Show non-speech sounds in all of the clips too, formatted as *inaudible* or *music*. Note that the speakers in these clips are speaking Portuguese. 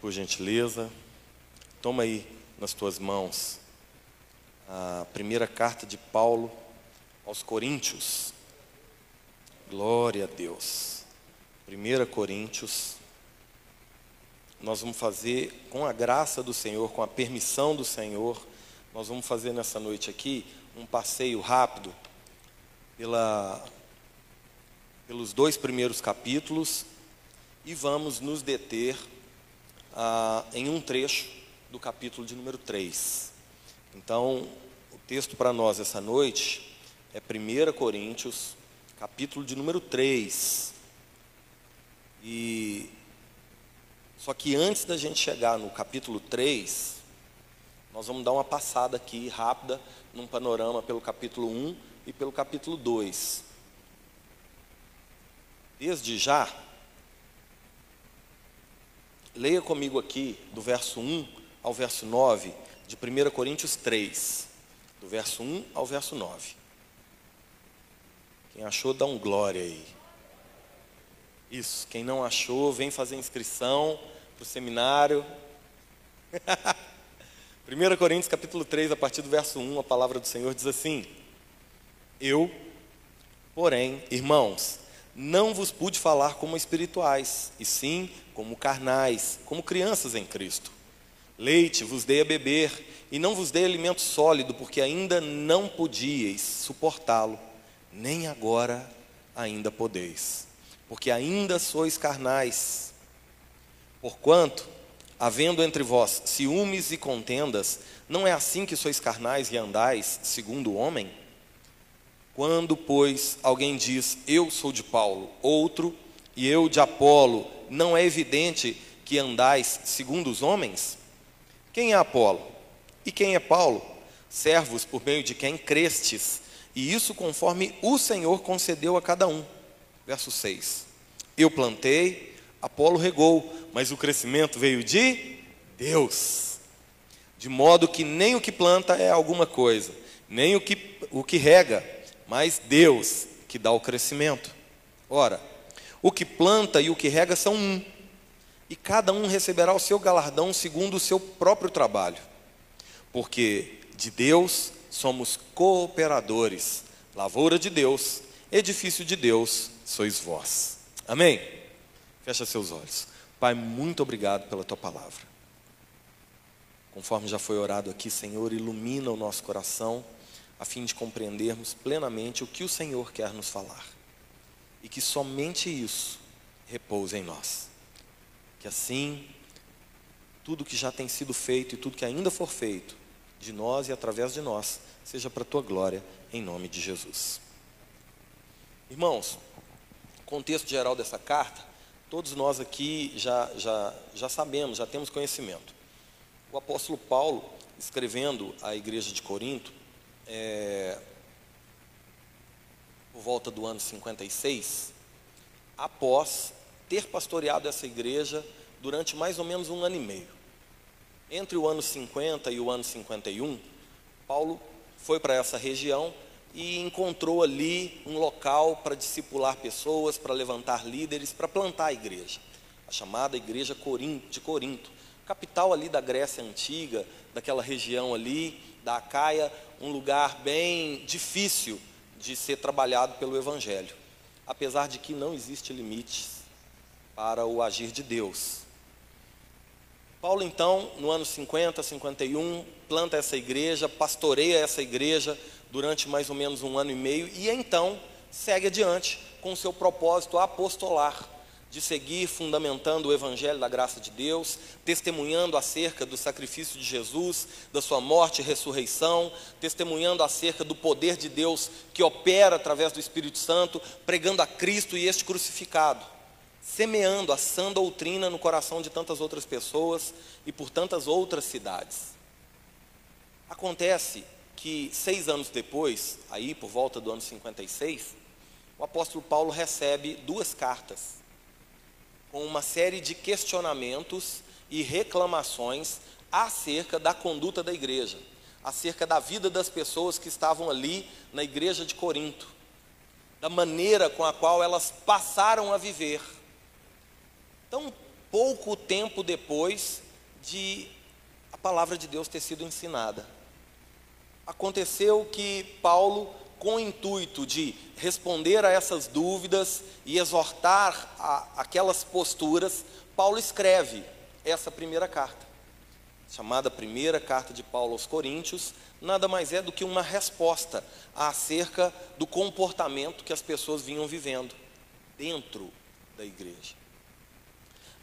por gentileza. Toma aí nas tuas mãos a primeira carta de Paulo aos Coríntios. Glória a Deus. 1 Coríntios. Nós vamos fazer, com a graça do Senhor, com a permissão do Senhor, nós vamos fazer nessa noite aqui um passeio rápido pela, pelos dois primeiros capítulos e vamos nos deter ah, em um trecho do capítulo de número 3. Então, o texto para nós essa noite é 1 Coríntios, capítulo de número 3. E só que antes da gente chegar no capítulo 3, nós vamos dar uma passada aqui rápida num panorama pelo capítulo 1 e pelo capítulo 2. Desde já, leia comigo aqui do verso 1 ao verso 9 de 1 Coríntios 3, do verso 1 ao verso 9. Quem achou, dá um glória aí. Isso, quem não achou, vem fazer inscrição para o seminário. *laughs* 1 Coríntios capítulo 3, a partir do verso 1, a palavra do Senhor diz assim: Eu, porém, irmãos, não vos pude falar como espirituais, e sim como carnais, como crianças em Cristo. Leite vos dei a beber, e não vos dei alimento sólido, porque ainda não podíeis suportá-lo, nem agora ainda podeis porque ainda sois carnais. Porquanto, havendo entre vós ciúmes e contendas, não é assim que sois carnais e andais segundo o homem? Quando, pois, alguém diz, eu sou de Paulo, outro, e eu de Apolo, não é evidente que andais segundo os homens? Quem é Apolo? E quem é Paulo? Servos por meio de quem crestes, e isso conforme o Senhor concedeu a cada um. Verso 6. Eu plantei, Apolo regou, mas o crescimento veio de Deus. De modo que nem o que planta é alguma coisa, nem o que, o que rega, mas Deus que dá o crescimento. Ora, o que planta e o que rega são um, e cada um receberá o seu galardão segundo o seu próprio trabalho. Porque de Deus somos cooperadores, lavoura de Deus, edifício de Deus sois vós. Amém? Fecha seus olhos. Pai, muito obrigado pela tua palavra. Conforme já foi orado aqui, Senhor, ilumina o nosso coração, a fim de compreendermos plenamente o que o Senhor quer nos falar. E que somente isso repouse em nós. Que assim, tudo que já tem sido feito e tudo que ainda for feito, de nós e através de nós, seja para a tua glória, em nome de Jesus. Irmãos, contexto geral dessa carta, todos nós aqui já, já, já sabemos, já temos conhecimento. O apóstolo Paulo, escrevendo à igreja de Corinto, é, por volta do ano 56, após ter pastoreado essa igreja durante mais ou menos um ano e meio. Entre o ano 50 e o ano 51, Paulo foi para essa região e encontrou ali um local para discipular pessoas, para levantar líderes, para plantar a igreja, a chamada igreja de Corinto, capital ali da Grécia antiga, daquela região ali, da Acaia, um lugar bem difícil de ser trabalhado pelo evangelho, apesar de que não existe limites para o agir de Deus. Paulo então, no ano 50, 51, planta essa igreja, pastoreia essa igreja, durante mais ou menos um ano e meio, e então segue adiante com seu propósito apostolar, de seguir fundamentando o Evangelho da graça de Deus, testemunhando acerca do sacrifício de Jesus, da sua morte e ressurreição, testemunhando acerca do poder de Deus que opera através do Espírito Santo, pregando a Cristo e este crucificado, semeando a sã doutrina no coração de tantas outras pessoas e por tantas outras cidades. Acontece que seis anos depois, aí por volta do ano 56, o apóstolo Paulo recebe duas cartas com uma série de questionamentos e reclamações acerca da conduta da igreja, acerca da vida das pessoas que estavam ali na igreja de Corinto, da maneira com a qual elas passaram a viver. Então, pouco tempo depois de a palavra de Deus ter sido ensinada. Aconteceu que Paulo, com o intuito de responder a essas dúvidas e exortar a, aquelas posturas, Paulo escreve essa primeira carta, chamada Primeira Carta de Paulo aos Coríntios, nada mais é do que uma resposta acerca do comportamento que as pessoas vinham vivendo dentro da igreja.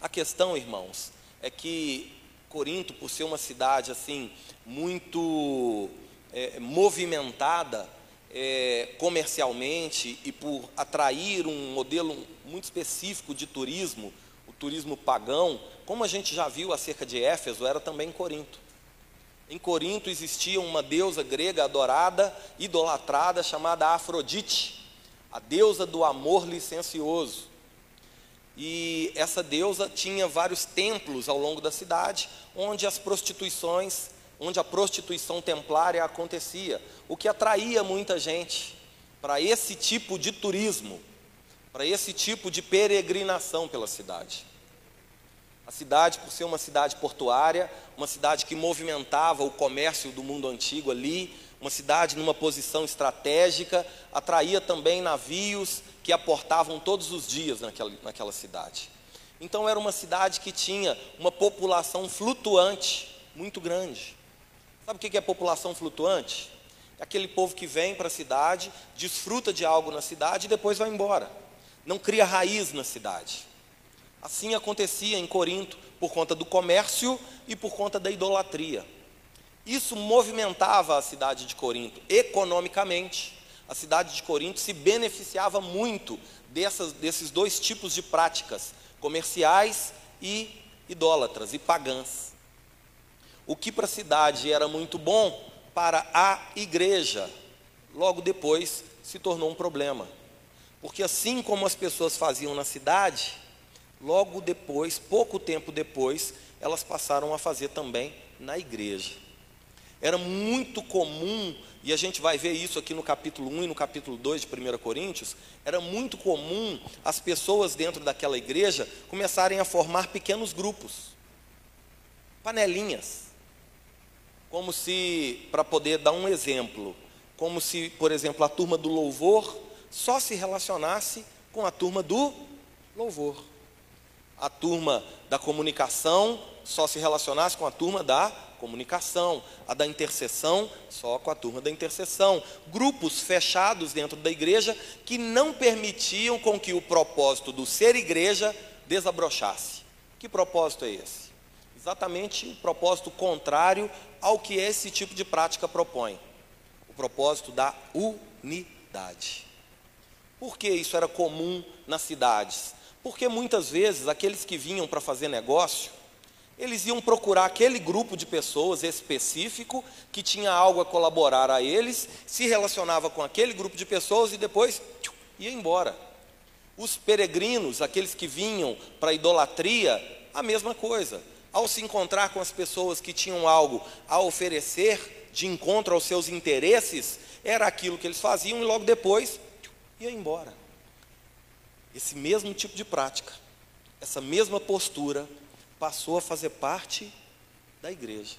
A questão, irmãos, é que Corinto, por ser uma cidade assim muito é, movimentada é, comercialmente e por atrair um modelo muito específico de turismo, o turismo pagão, como a gente já viu acerca de Éfeso, era também em Corinto. Em Corinto existia uma deusa grega adorada, idolatrada, chamada Afrodite, a deusa do amor licencioso. E essa deusa tinha vários templos ao longo da cidade, onde as prostituições, onde a prostituição templária acontecia, o que atraía muita gente para esse tipo de turismo, para esse tipo de peregrinação pela cidade. A cidade, por ser uma cidade portuária, uma cidade que movimentava o comércio do mundo antigo ali, uma cidade numa posição estratégica, atraía também navios que aportavam todos os dias naquela, naquela cidade. Então era uma cidade que tinha uma população flutuante muito grande. Sabe o que é população flutuante? É aquele povo que vem para a cidade, desfruta de algo na cidade e depois vai embora. Não cria raiz na cidade. Assim acontecia em Corinto, por conta do comércio e por conta da idolatria. Isso movimentava a cidade de Corinto economicamente. A cidade de Corinto se beneficiava muito dessas, desses dois tipos de práticas, comerciais e idólatras e pagãs. O que para a cidade era muito bom, para a igreja, logo depois se tornou um problema. Porque assim como as pessoas faziam na cidade, Logo depois, pouco tempo depois, elas passaram a fazer também na igreja. Era muito comum, e a gente vai ver isso aqui no capítulo 1 e no capítulo 2 de 1 Coríntios, era muito comum as pessoas dentro daquela igreja começarem a formar pequenos grupos, panelinhas. Como se, para poder dar um exemplo, como se, por exemplo, a turma do louvor só se relacionasse com a turma do louvor a turma da comunicação só se relacionasse com a turma da comunicação, a da intercessão só com a turma da intercessão. Grupos fechados dentro da igreja que não permitiam com que o propósito do ser igreja desabrochasse. Que propósito é esse? Exatamente o propósito contrário ao que esse tipo de prática propõe. O propósito da unidade. Por que isso era comum nas cidades? Porque muitas vezes aqueles que vinham para fazer negócio, eles iam procurar aquele grupo de pessoas específico que tinha algo a colaborar a eles, se relacionava com aquele grupo de pessoas e depois tchum, ia embora. Os peregrinos, aqueles que vinham para idolatria, a mesma coisa. Ao se encontrar com as pessoas que tinham algo a oferecer de encontro aos seus interesses, era aquilo que eles faziam e logo depois ia embora. Esse mesmo tipo de prática, essa mesma postura, passou a fazer parte da igreja,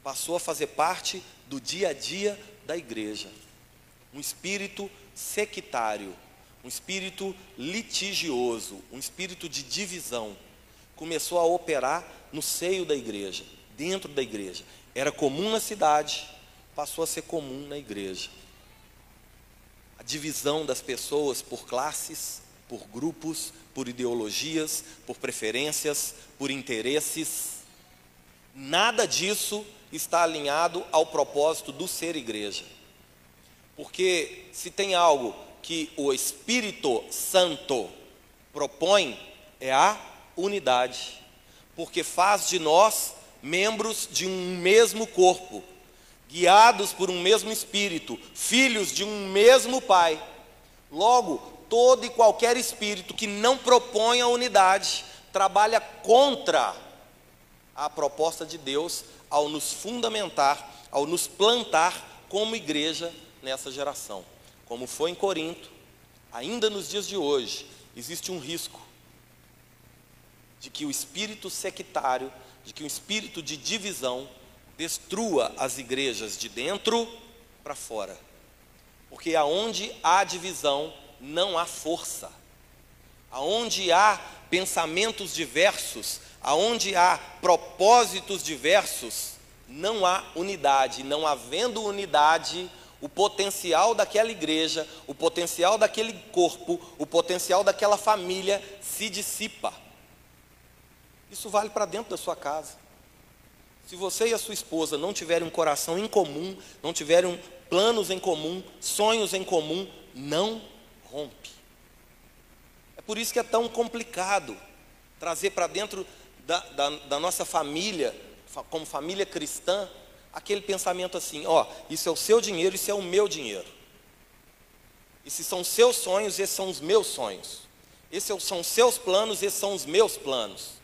passou a fazer parte do dia a dia da igreja. Um espírito sectário, um espírito litigioso, um espírito de divisão, começou a operar no seio da igreja, dentro da igreja. Era comum na cidade, passou a ser comum na igreja. A divisão das pessoas por classes, por grupos, por ideologias, por preferências, por interesses. Nada disso está alinhado ao propósito do ser igreja. Porque se tem algo que o Espírito Santo propõe, é a unidade. Porque faz de nós membros de um mesmo corpo, guiados por um mesmo Espírito, filhos de um mesmo Pai. Logo, todo e qualquer espírito que não propõe a unidade trabalha contra a proposta de Deus ao nos fundamentar, ao nos plantar como igreja nessa geração. Como foi em Corinto, ainda nos dias de hoje, existe um risco de que o espírito sectário, de que o espírito de divisão destrua as igrejas de dentro para fora. Porque aonde há divisão, não há força. Aonde há pensamentos diversos, aonde há propósitos diversos, não há unidade. Não havendo unidade, o potencial daquela igreja, o potencial daquele corpo, o potencial daquela família se dissipa. Isso vale para dentro da sua casa. Se você e a sua esposa não tiverem um coração em comum, não tiverem planos em comum, sonhos em comum, não rompe. É por isso que é tão complicado trazer para dentro da, da, da nossa família, como família cristã, aquele pensamento assim: ó, isso é o seu dinheiro, isso é o meu dinheiro. Esses são seus sonhos, esses são os meus sonhos. Esses são seus planos, esses são os meus planos.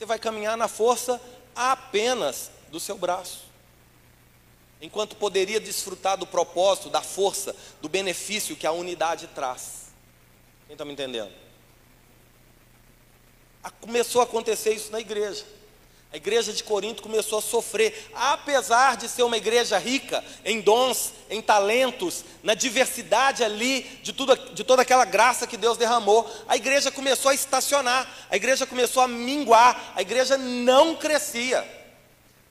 Você vai caminhar na força apenas do seu braço. Enquanto poderia desfrutar do propósito, da força, do benefício que a unidade traz. Quem está me entendendo? Começou a acontecer isso na igreja. A igreja de Corinto começou a sofrer, apesar de ser uma igreja rica em dons, em talentos, na diversidade ali de, tudo, de toda aquela graça que Deus derramou. A igreja começou a estacionar, a igreja começou a minguar, a igreja não crescia,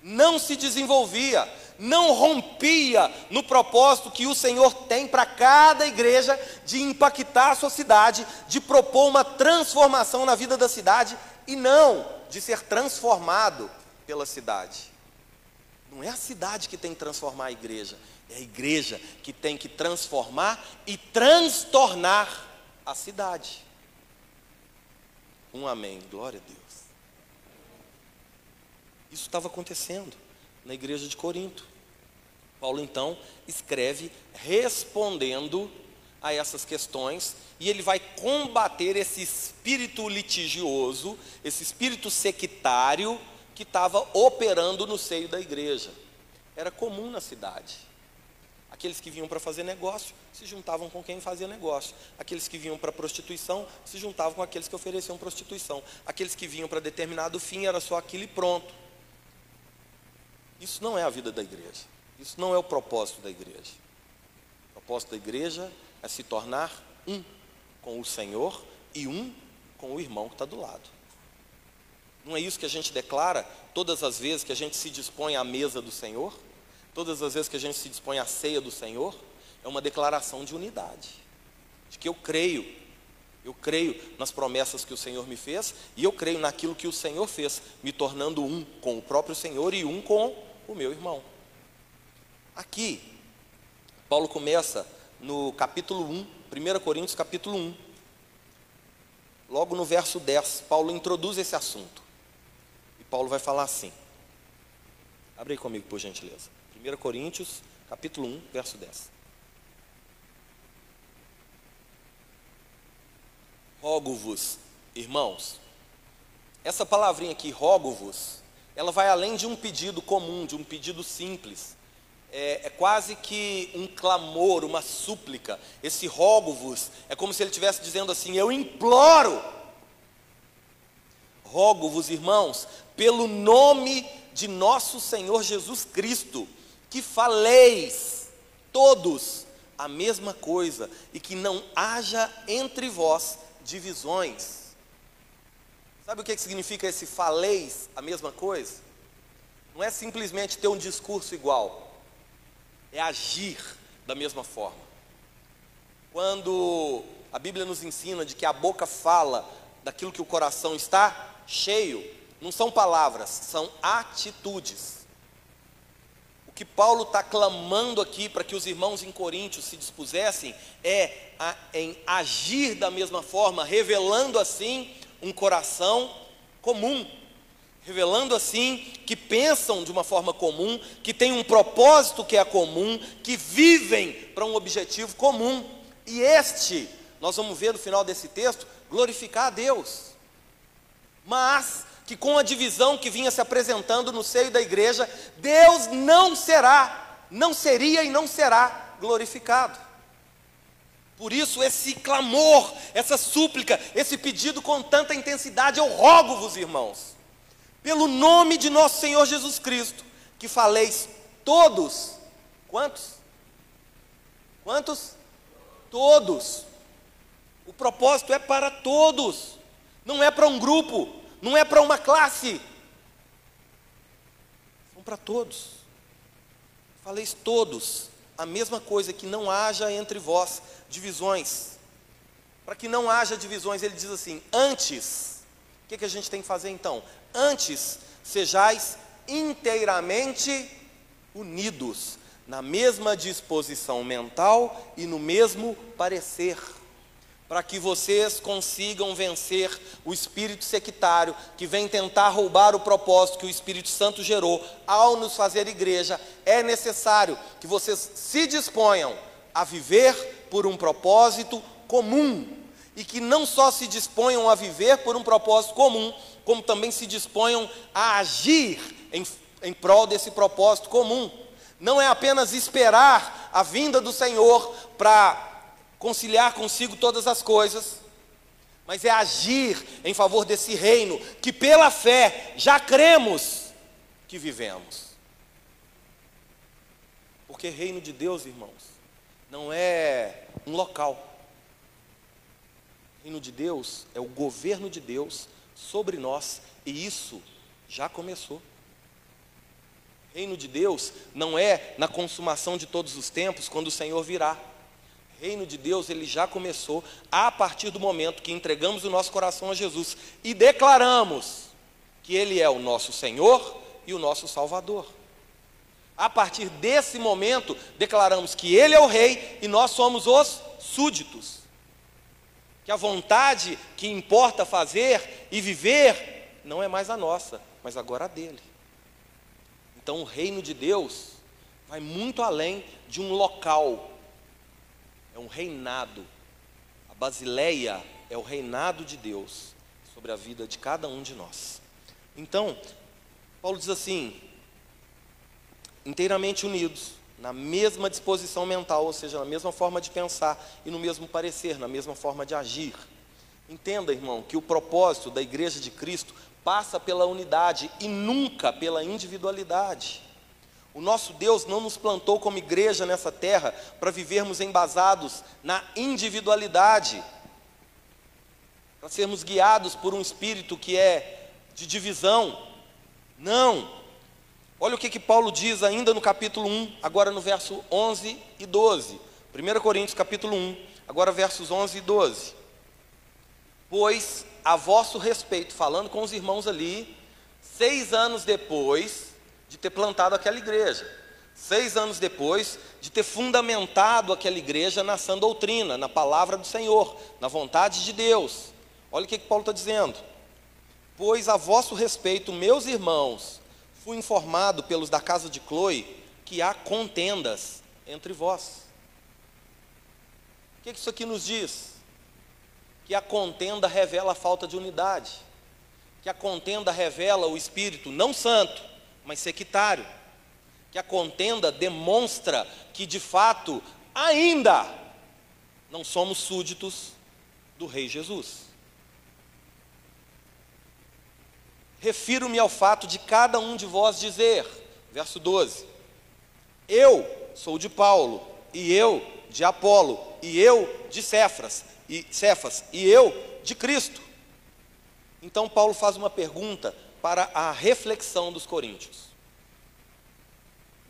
não se desenvolvia, não rompia no propósito que o Senhor tem para cada igreja de impactar a sua cidade, de propor uma transformação na vida da cidade e não de ser transformado pela cidade. Não é a cidade que tem que transformar a igreja, é a igreja que tem que transformar e transtornar a cidade. Um amém, glória a Deus. Isso estava acontecendo na igreja de Corinto. Paulo então escreve respondendo a essas questões e ele vai combater esse espírito litigioso, esse espírito sectário que estava operando no seio da igreja. Era comum na cidade. Aqueles que vinham para fazer negócio se juntavam com quem fazia negócio. Aqueles que vinham para prostituição se juntavam com aqueles que ofereciam prostituição. Aqueles que vinham para determinado fim era só aquilo e pronto. Isso não é a vida da igreja. Isso não é o propósito da igreja. O propósito da igreja é se tornar um com o Senhor e um com o irmão que está do lado. Não é isso que a gente declara todas as vezes que a gente se dispõe à mesa do Senhor? Todas as vezes que a gente se dispõe à ceia do Senhor? É uma declaração de unidade. De que eu creio, eu creio nas promessas que o Senhor me fez e eu creio naquilo que o Senhor fez, me tornando um com o próprio Senhor e um com o meu irmão. Aqui, Paulo começa no capítulo 1, 1 Coríntios capítulo 1. Logo no verso 10, Paulo introduz esse assunto. E Paulo vai falar assim. Abre aí comigo, por gentileza. 1 Coríntios, capítulo 1, verso 10. Rogo-vos, irmãos. Essa palavrinha aqui, rogo-vos, ela vai além de um pedido comum, de um pedido simples é, é, quase que um clamor, uma súplica. Esse rogo-vos é como se ele estivesse dizendo assim: Eu imploro, rogo-vos, irmãos, pelo nome de nosso Senhor Jesus Cristo, que faleis todos a mesma coisa e que não haja entre vós divisões. Sabe o que significa esse faleis a mesma coisa? Não é simplesmente ter um discurso igual é agir da mesma forma. Quando a Bíblia nos ensina de que a boca fala daquilo que o coração está cheio, não são palavras, são atitudes. O que Paulo está clamando aqui para que os irmãos em Coríntios se dispusessem é a, em agir da mesma forma, revelando assim um coração comum, revelando assim que pensam de uma forma comum, que têm um propósito que é comum, que vivem para um objetivo comum. E este, nós vamos ver no final desse texto, glorificar a Deus. Mas que com a divisão que vinha se apresentando no seio da igreja, Deus não será, não seria e não será glorificado. Por isso, esse clamor, essa súplica, esse pedido com tanta intensidade, eu rogo-vos, irmãos, pelo nome de nosso Senhor Jesus Cristo, que faleis todos. Quantos? Quantos? Todos. O propósito é para todos, não é para um grupo, não é para uma classe, são para todos. Faleis todos a mesma coisa, que não haja entre vós divisões. Para que não haja divisões, ele diz assim: antes, o que, que a gente tem que fazer então? Antes, sejais inteiramente unidos, na mesma disposição mental e no mesmo parecer para que vocês consigam vencer o espírito sectário que vem tentar roubar o propósito que o Espírito Santo gerou. Ao nos fazer igreja, é necessário que vocês se disponham a viver por um propósito comum e que não só se disponham a viver por um propósito comum, como também se disponham a agir em, em prol desse propósito comum. Não é apenas esperar a vinda do Senhor para conciliar consigo todas as coisas, mas é agir em favor desse reino que pela fé já cremos que vivemos. Porque reino de Deus, irmãos, não é um local. Reino de Deus é o governo de Deus sobre nós, e isso já começou. Reino de Deus não é na consumação de todos os tempos, quando o Senhor virá reino de Deus ele já começou a partir do momento que entregamos o nosso coração a Jesus e declaramos que ele é o nosso Senhor e o nosso Salvador. A partir desse momento, declaramos que ele é o rei e nós somos os súditos. Que a vontade que importa fazer e viver não é mais a nossa, mas agora a dele. Então, o reino de Deus vai muito além de um local é um reinado. A Basileia é o reinado de Deus sobre a vida de cada um de nós. Então, Paulo diz assim: inteiramente unidos, na mesma disposição mental, ou seja, na mesma forma de pensar e no mesmo parecer, na mesma forma de agir. Entenda, irmão, que o propósito da igreja de Cristo passa pela unidade e nunca pela individualidade. O nosso Deus não nos plantou como igreja nessa terra para vivermos embasados na individualidade, para sermos guiados por um espírito que é de divisão. Não. Olha o que, que Paulo diz ainda no capítulo 1, agora no verso 11 e 12. 1 Coríntios capítulo 1, agora versos 11 e 12. Pois a vosso respeito, falando com os irmãos ali, seis anos depois, de ter plantado aquela igreja. Seis anos depois de ter fundamentado aquela igreja na sã doutrina, na palavra do Senhor, na vontade de Deus. Olha o que, que Paulo está dizendo. Pois a vosso respeito, meus irmãos, fui informado pelos da casa de Chloe que há contendas entre vós. O que, isso aqui nos diz? Que a contenda revela a falta de unidade, que a contenda revela o espírito não santo, mas sectário. Que a contenda demonstra que, de fato, ainda não somos súditos do Rei Jesus. Refiro-me ao fato de cada um de vós dizer, verso 12: Eu sou de Paulo, e eu de Apolo, e eu de Cefras, e Cefas, e eu de Cristo. Então Paulo faz uma pergunta para a reflexão dos coríntios.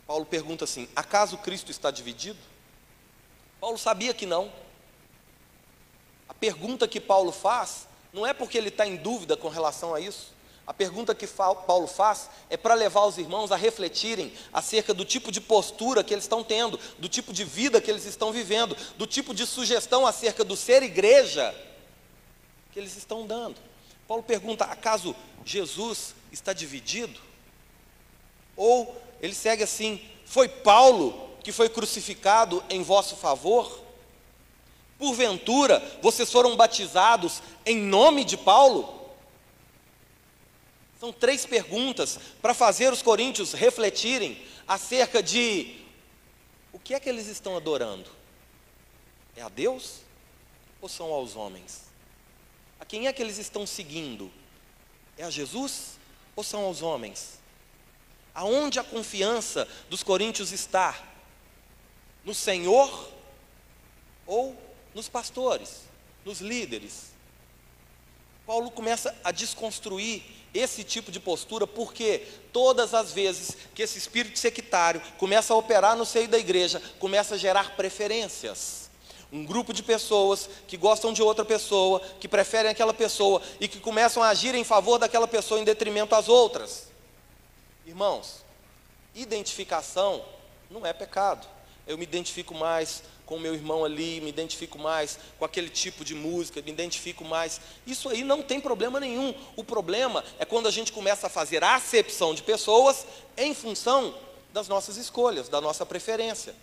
Paulo pergunta assim: acaso Cristo está dividido? Paulo sabia que não. A pergunta que Paulo faz não é porque ele está em dúvida com relação a isso. A pergunta que Paulo faz é para levar os irmãos a refletirem acerca do tipo de postura que eles estão tendo, do tipo de vida que eles estão vivendo, do tipo de sugestão acerca do ser igreja que eles estão dando. Paulo pergunta: acaso Jesus está dividido? Ou ele segue assim: Foi Paulo que foi crucificado em vosso favor? Porventura, vocês foram batizados em nome de Paulo? São três perguntas para fazer os coríntios refletirem acerca de o que é que eles estão adorando. É a Deus ou são aos homens? A quem é que eles estão seguindo? É a Jesus ou são aos homens? Aonde a confiança dos coríntios está? No Senhor ou nos pastores, nos líderes? Paulo começa a desconstruir esse tipo de postura, porque todas as vezes que esse espírito sectário começa a operar no seio da igreja, começa a gerar preferências. Um grupo de pessoas que gostam de outra pessoa, que preferem aquela pessoa e que começam a agir em favor daquela pessoa em detrimento às outras. Irmãos, identificação não é pecado. Eu me identifico mais com o meu irmão ali, me identifico mais com aquele tipo de música, me identifico mais. Isso aí não tem problema nenhum. O problema é quando a gente começa a fazer a acepção de pessoas em função das nossas escolhas, da nossa preferência.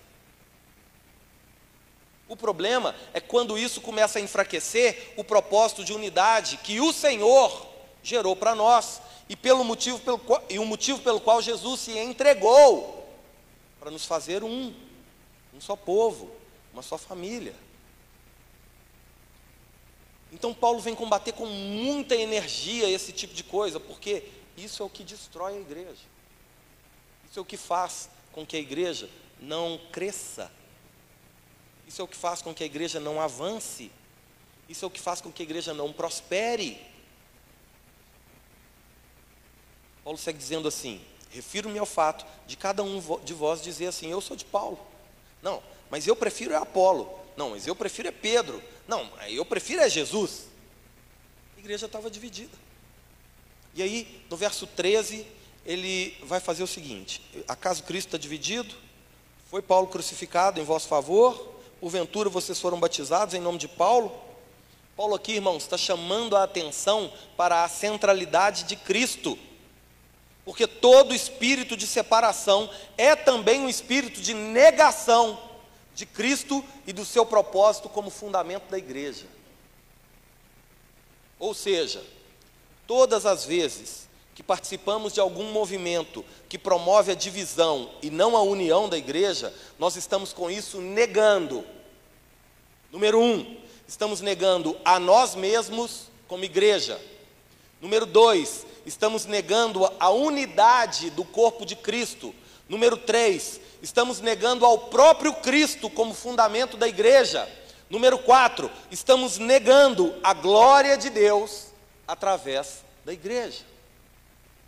O problema é quando isso começa a enfraquecer o propósito de unidade que o Senhor gerou para nós e pelo motivo pelo qual, e o motivo pelo qual Jesus se entregou para nos fazer um, um só povo, uma só família. Então Paulo vem combater com muita energia esse tipo de coisa, porque isso é o que destrói a igreja. Isso é o que faz com que a igreja não cresça. Isso é o que faz com que a igreja não avance. Isso é o que faz com que a igreja não prospere. Paulo segue dizendo assim: refiro-me ao fato de cada um de vós dizer assim: eu sou de Paulo. Não, mas eu prefiro é Apolo. Não, mas eu prefiro é Pedro. Não, eu prefiro é Jesus. A igreja estava dividida. E aí, no verso 13, ele vai fazer o seguinte: acaso Cristo está dividido? Foi Paulo crucificado em vosso favor? Porventura vocês foram batizados em nome de Paulo? Paulo aqui, irmãos, está chamando a atenção para a centralidade de Cristo. Porque todo espírito de separação é também um espírito de negação de Cristo e do seu propósito como fundamento da igreja. Ou seja, todas as vezes que participamos de algum movimento que promove a divisão e não a união da igreja, nós estamos com isso negando. Número um, estamos negando a nós mesmos como igreja. Número dois, estamos negando a unidade do corpo de Cristo. Número três, estamos negando ao próprio Cristo como fundamento da igreja. Número 4, estamos negando a glória de Deus através da igreja.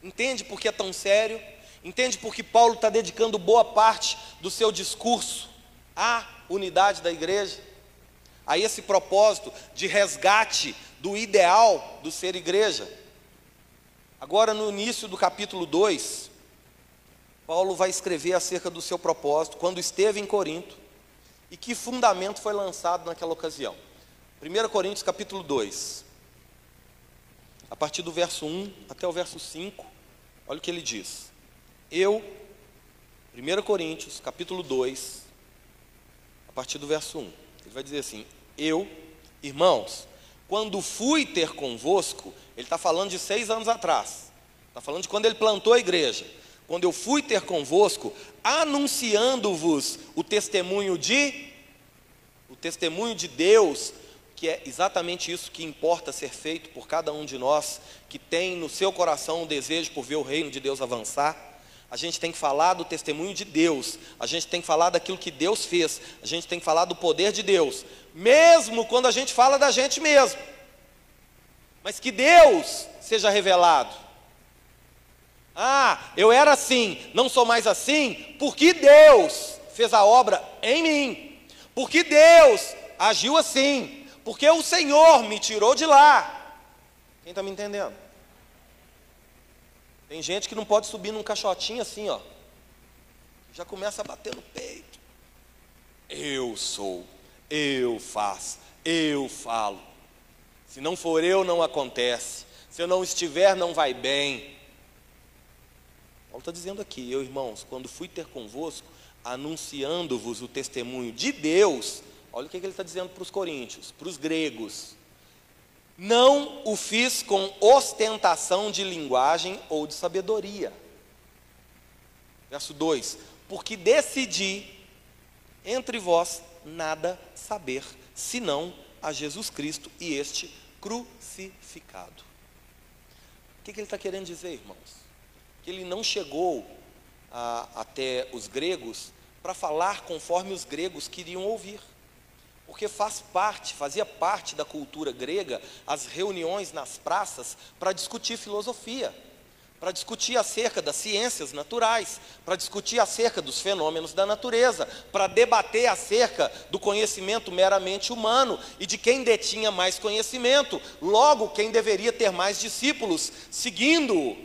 Entende por que é tão sério? Entende por que Paulo está dedicando boa parte do seu discurso à unidade da igreja? A esse propósito de resgate do ideal do ser igreja. Agora, no início do capítulo 2, Paulo vai escrever acerca do seu propósito quando esteve em Corinto e que fundamento foi lançado naquela ocasião. 1 Coríntios capítulo 2, a partir do verso 1 até o verso 5, olha o que ele diz. Eu, 1 Coríntios capítulo 2, a partir do verso 1, ele vai dizer assim: Eu, irmãos, quando fui ter convosco, ele está falando de seis anos atrás, está falando de quando ele plantou a igreja quando eu fui ter convosco, anunciando-vos o testemunho de o testemunho de Deus, que é exatamente isso que importa ser feito por cada um de nós que tem no seu coração um desejo por ver o reino de Deus avançar. A gente tem que falar do testemunho de Deus, a gente tem que falar daquilo que Deus fez, a gente tem que falar do poder de Deus, mesmo quando a gente fala da gente mesmo. Mas que Deus seja revelado. Ah, eu era assim, não sou mais assim, porque Deus fez a obra em mim, porque Deus agiu assim, porque o Senhor me tirou de lá. Quem está me entendendo? Tem gente que não pode subir num caixotinho assim, ó. Já começa a bater no peito. Eu sou, eu faço, eu falo. Se não for eu, não acontece. Se eu não estiver, não vai bem. Paulo está dizendo aqui, eu irmãos, quando fui ter convosco, anunciando-vos o testemunho de Deus, olha o que ele está dizendo para os coríntios, para os gregos. Não o fiz com ostentação de linguagem ou de sabedoria. Verso 2: Porque decidi entre vós nada saber, senão a Jesus Cristo e este crucificado. O que, que ele está querendo dizer, irmãos? Ele não chegou a, até os gregos para falar conforme os gregos queriam ouvir. Porque faz parte, fazia parte da cultura grega as reuniões nas praças para discutir filosofia para discutir acerca das ciências naturais, para discutir acerca dos fenômenos da natureza, para debater acerca do conhecimento meramente humano e de quem detinha mais conhecimento, logo quem deveria ter mais discípulos, seguindo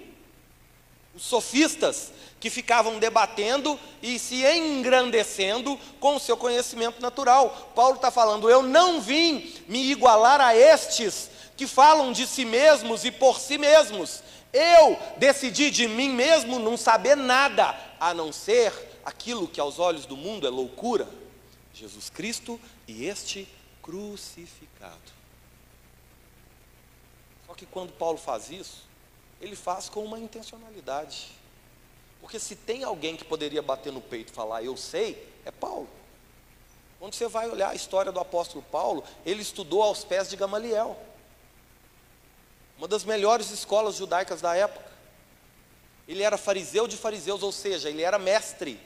os sofistas que ficavam debatendo e se engrandecendo com o seu conhecimento natural. Paulo está falando: eu não vim me igualar a estes que falam de si mesmos e por si mesmos. Eu decidi de mim mesmo não saber nada, a não ser aquilo que aos olhos do mundo é loucura: Jesus Cristo e este crucificado. Só que quando Paulo faz isso, ele faz com uma intencionalidade. Porque se tem alguém que poderia bater no peito e falar, eu sei, é Paulo. Quando você vai olhar a história do apóstolo Paulo, ele estudou aos pés de Gamaliel uma das melhores escolas judaicas da época. Ele era fariseu de fariseus, ou seja, ele era mestre.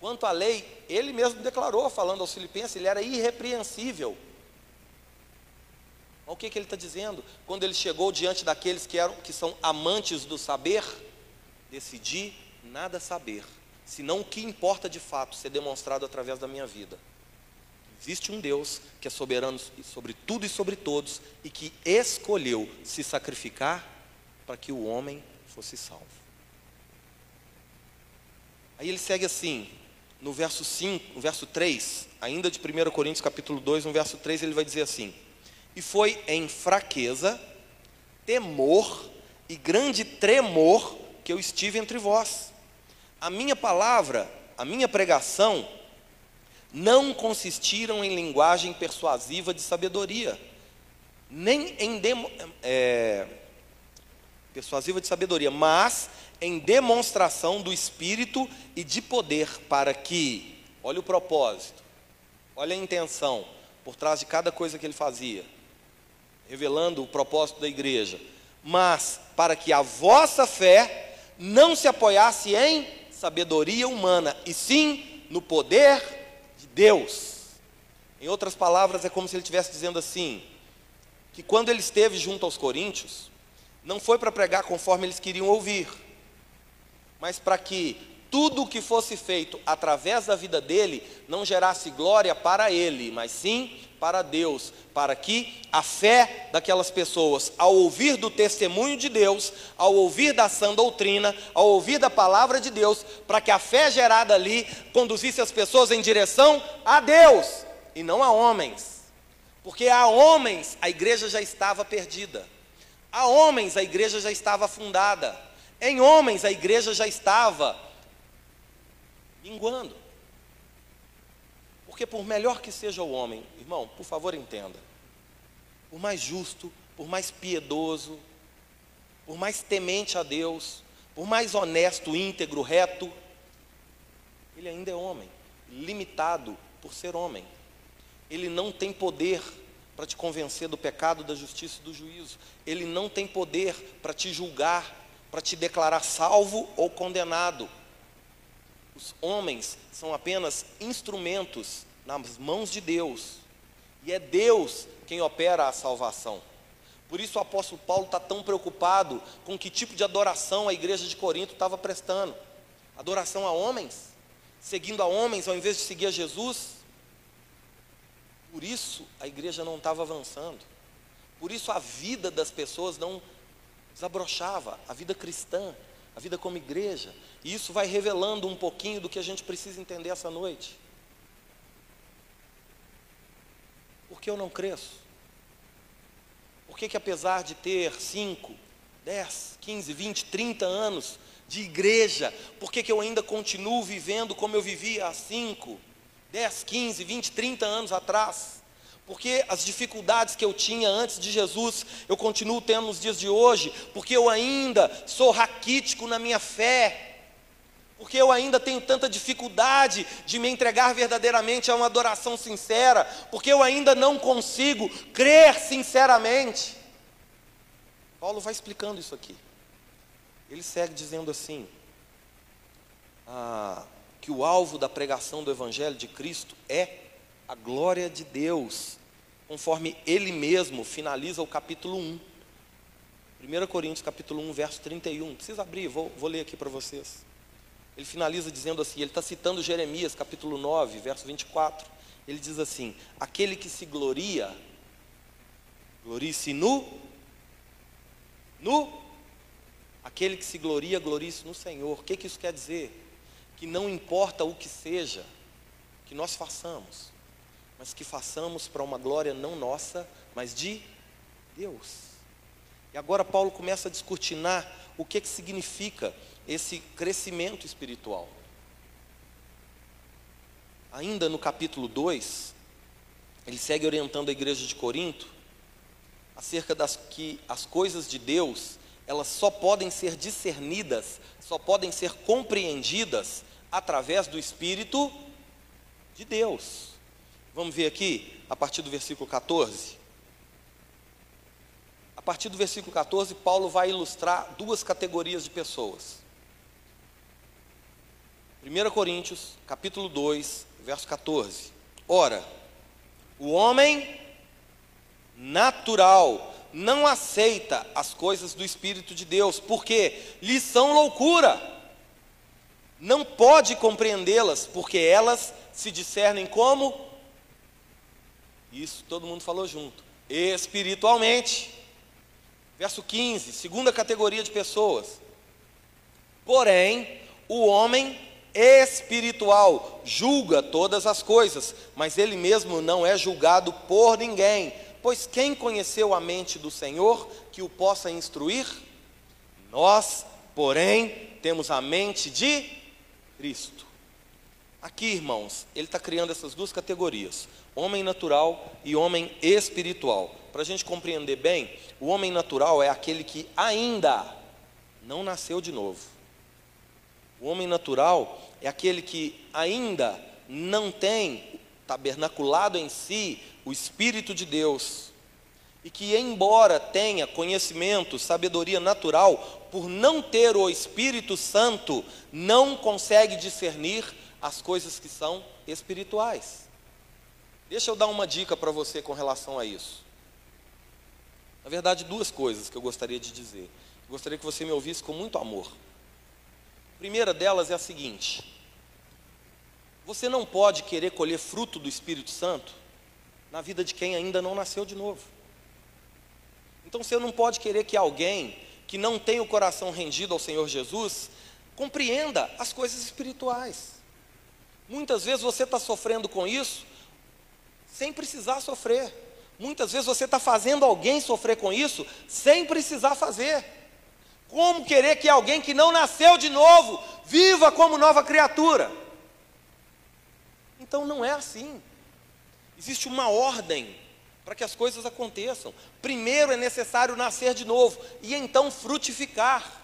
Quanto à lei, ele mesmo declarou, falando aos filipenses, ele era irrepreensível. Olha o que, que ele está dizendo? Quando ele chegou diante daqueles que, eram, que são amantes do saber, decidi nada saber, senão o que importa de fato ser demonstrado através da minha vida. Existe um Deus que é soberano sobre tudo e sobre todos e que escolheu se sacrificar para que o homem fosse salvo. Aí ele segue assim, no verso 5, no verso 3, ainda de 1 Coríntios capítulo 2, no verso 3, ele vai dizer assim: "E foi em fraqueza, temor e grande tremor que eu estive entre vós. A minha palavra, a minha pregação não consistiram em linguagem persuasiva de sabedoria, nem em demo, é, persuasiva de sabedoria, mas em demonstração do Espírito e de poder, para que, olha o propósito, olha a intenção por trás de cada coisa que ele fazia, revelando o propósito da igreja, mas para que a vossa fé não se apoiasse em sabedoria humana, e sim no poder Deus. Em outras palavras, é como se ele estivesse dizendo assim: que quando ele esteve junto aos coríntios, não foi para pregar conforme eles queriam ouvir, mas para que tudo o que fosse feito através da vida dele não gerasse glória para ele, mas sim para Deus, para que a fé daquelas pessoas, ao ouvir do testemunho de Deus, ao ouvir da sã doutrina, ao ouvir da palavra de Deus, para que a fé gerada ali conduzisse as pessoas em direção a Deus e não a homens. Porque a homens a igreja já estava perdida. A homens a igreja já estava fundada. Em homens a igreja já estava minguando. Porque por melhor que seja o homem, irmão, por favor entenda, por mais justo, por mais piedoso, por mais temente a Deus, por mais honesto, íntegro, reto, ele ainda é homem, limitado por ser homem. Ele não tem poder para te convencer do pecado, da justiça e do juízo. Ele não tem poder para te julgar, para te declarar salvo ou condenado. Os homens são apenas instrumentos nas mãos de Deus. E é Deus quem opera a salvação. Por isso o apóstolo Paulo está tão preocupado com que tipo de adoração a igreja de Corinto estava prestando. Adoração a homens? Seguindo a homens ao invés de seguir a Jesus? Por isso a igreja não estava avançando. Por isso a vida das pessoas não desabrochava, a vida cristã, a vida como igreja. E isso vai revelando um pouquinho do que a gente precisa entender essa noite. Por que eu não cresço? Por que, que apesar de ter 5, 10, 15, 20, 30 anos de igreja, por que, que eu ainda continuo vivendo como eu vivia há 5, 10, 15, 20, 30 anos atrás? Porque as dificuldades que eu tinha antes de Jesus, eu continuo tendo nos dias de hoje, porque eu ainda sou raquítico na minha fé. Porque eu ainda tenho tanta dificuldade de me entregar verdadeiramente a uma adoração sincera, porque eu ainda não consigo crer sinceramente. Paulo vai explicando isso aqui. Ele segue dizendo assim: ah, que o alvo da pregação do Evangelho de Cristo é a glória de Deus, conforme ele mesmo finaliza o capítulo 1. 1 Coríntios capítulo 1, verso 31. Precisa abrir, vou, vou ler aqui para vocês. Ele finaliza dizendo assim, ele está citando Jeremias capítulo 9, verso 24. Ele diz assim: aquele que se gloria, glorie-se no, no, aquele que se gloria, glorie-se no Senhor. O que, que isso quer dizer? Que não importa o que seja, que nós façamos, mas que façamos para uma glória não nossa, mas de Deus. E agora Paulo começa a descortinar o que, que significa esse crescimento espiritual. Ainda no capítulo 2, ele segue orientando a igreja de Corinto acerca das que as coisas de Deus, elas só podem ser discernidas, só podem ser compreendidas através do Espírito de Deus. Vamos ver aqui, a partir do versículo 14. A partir do versículo 14, Paulo vai ilustrar duas categorias de pessoas. 1 Coríntios, capítulo 2, verso 14. Ora, o homem natural não aceita as coisas do Espírito de Deus, porque lhes são loucura. Não pode compreendê-las, porque elas se discernem como? Isso todo mundo falou junto. Espiritualmente. Verso 15, segunda categoria de pessoas. Porém, o homem espiritual julga todas as coisas, mas ele mesmo não é julgado por ninguém. Pois quem conheceu a mente do Senhor que o possa instruir? Nós, porém, temos a mente de Cristo. Aqui, irmãos, ele está criando essas duas categorias: homem natural e homem espiritual. Para a gente compreender bem, o homem natural é aquele que ainda não nasceu de novo. O homem natural é aquele que ainda não tem tabernaculado em si o Espírito de Deus. E que, embora tenha conhecimento, sabedoria natural, por não ter o Espírito Santo, não consegue discernir as coisas que são espirituais. Deixa eu dar uma dica para você com relação a isso. Na verdade, duas coisas que eu gostaria de dizer. Gostaria que você me ouvisse com muito amor. Primeira delas é a seguinte: você não pode querer colher fruto do Espírito Santo na vida de quem ainda não nasceu de novo. Então você não pode querer que alguém que não tem o coração rendido ao Senhor Jesus compreenda as coisas espirituais. Muitas vezes você está sofrendo com isso sem precisar sofrer. Muitas vezes você está fazendo alguém sofrer com isso sem precisar fazer. Como querer que alguém que não nasceu de novo viva como nova criatura? Então não é assim. Existe uma ordem para que as coisas aconteçam. Primeiro é necessário nascer de novo e então frutificar.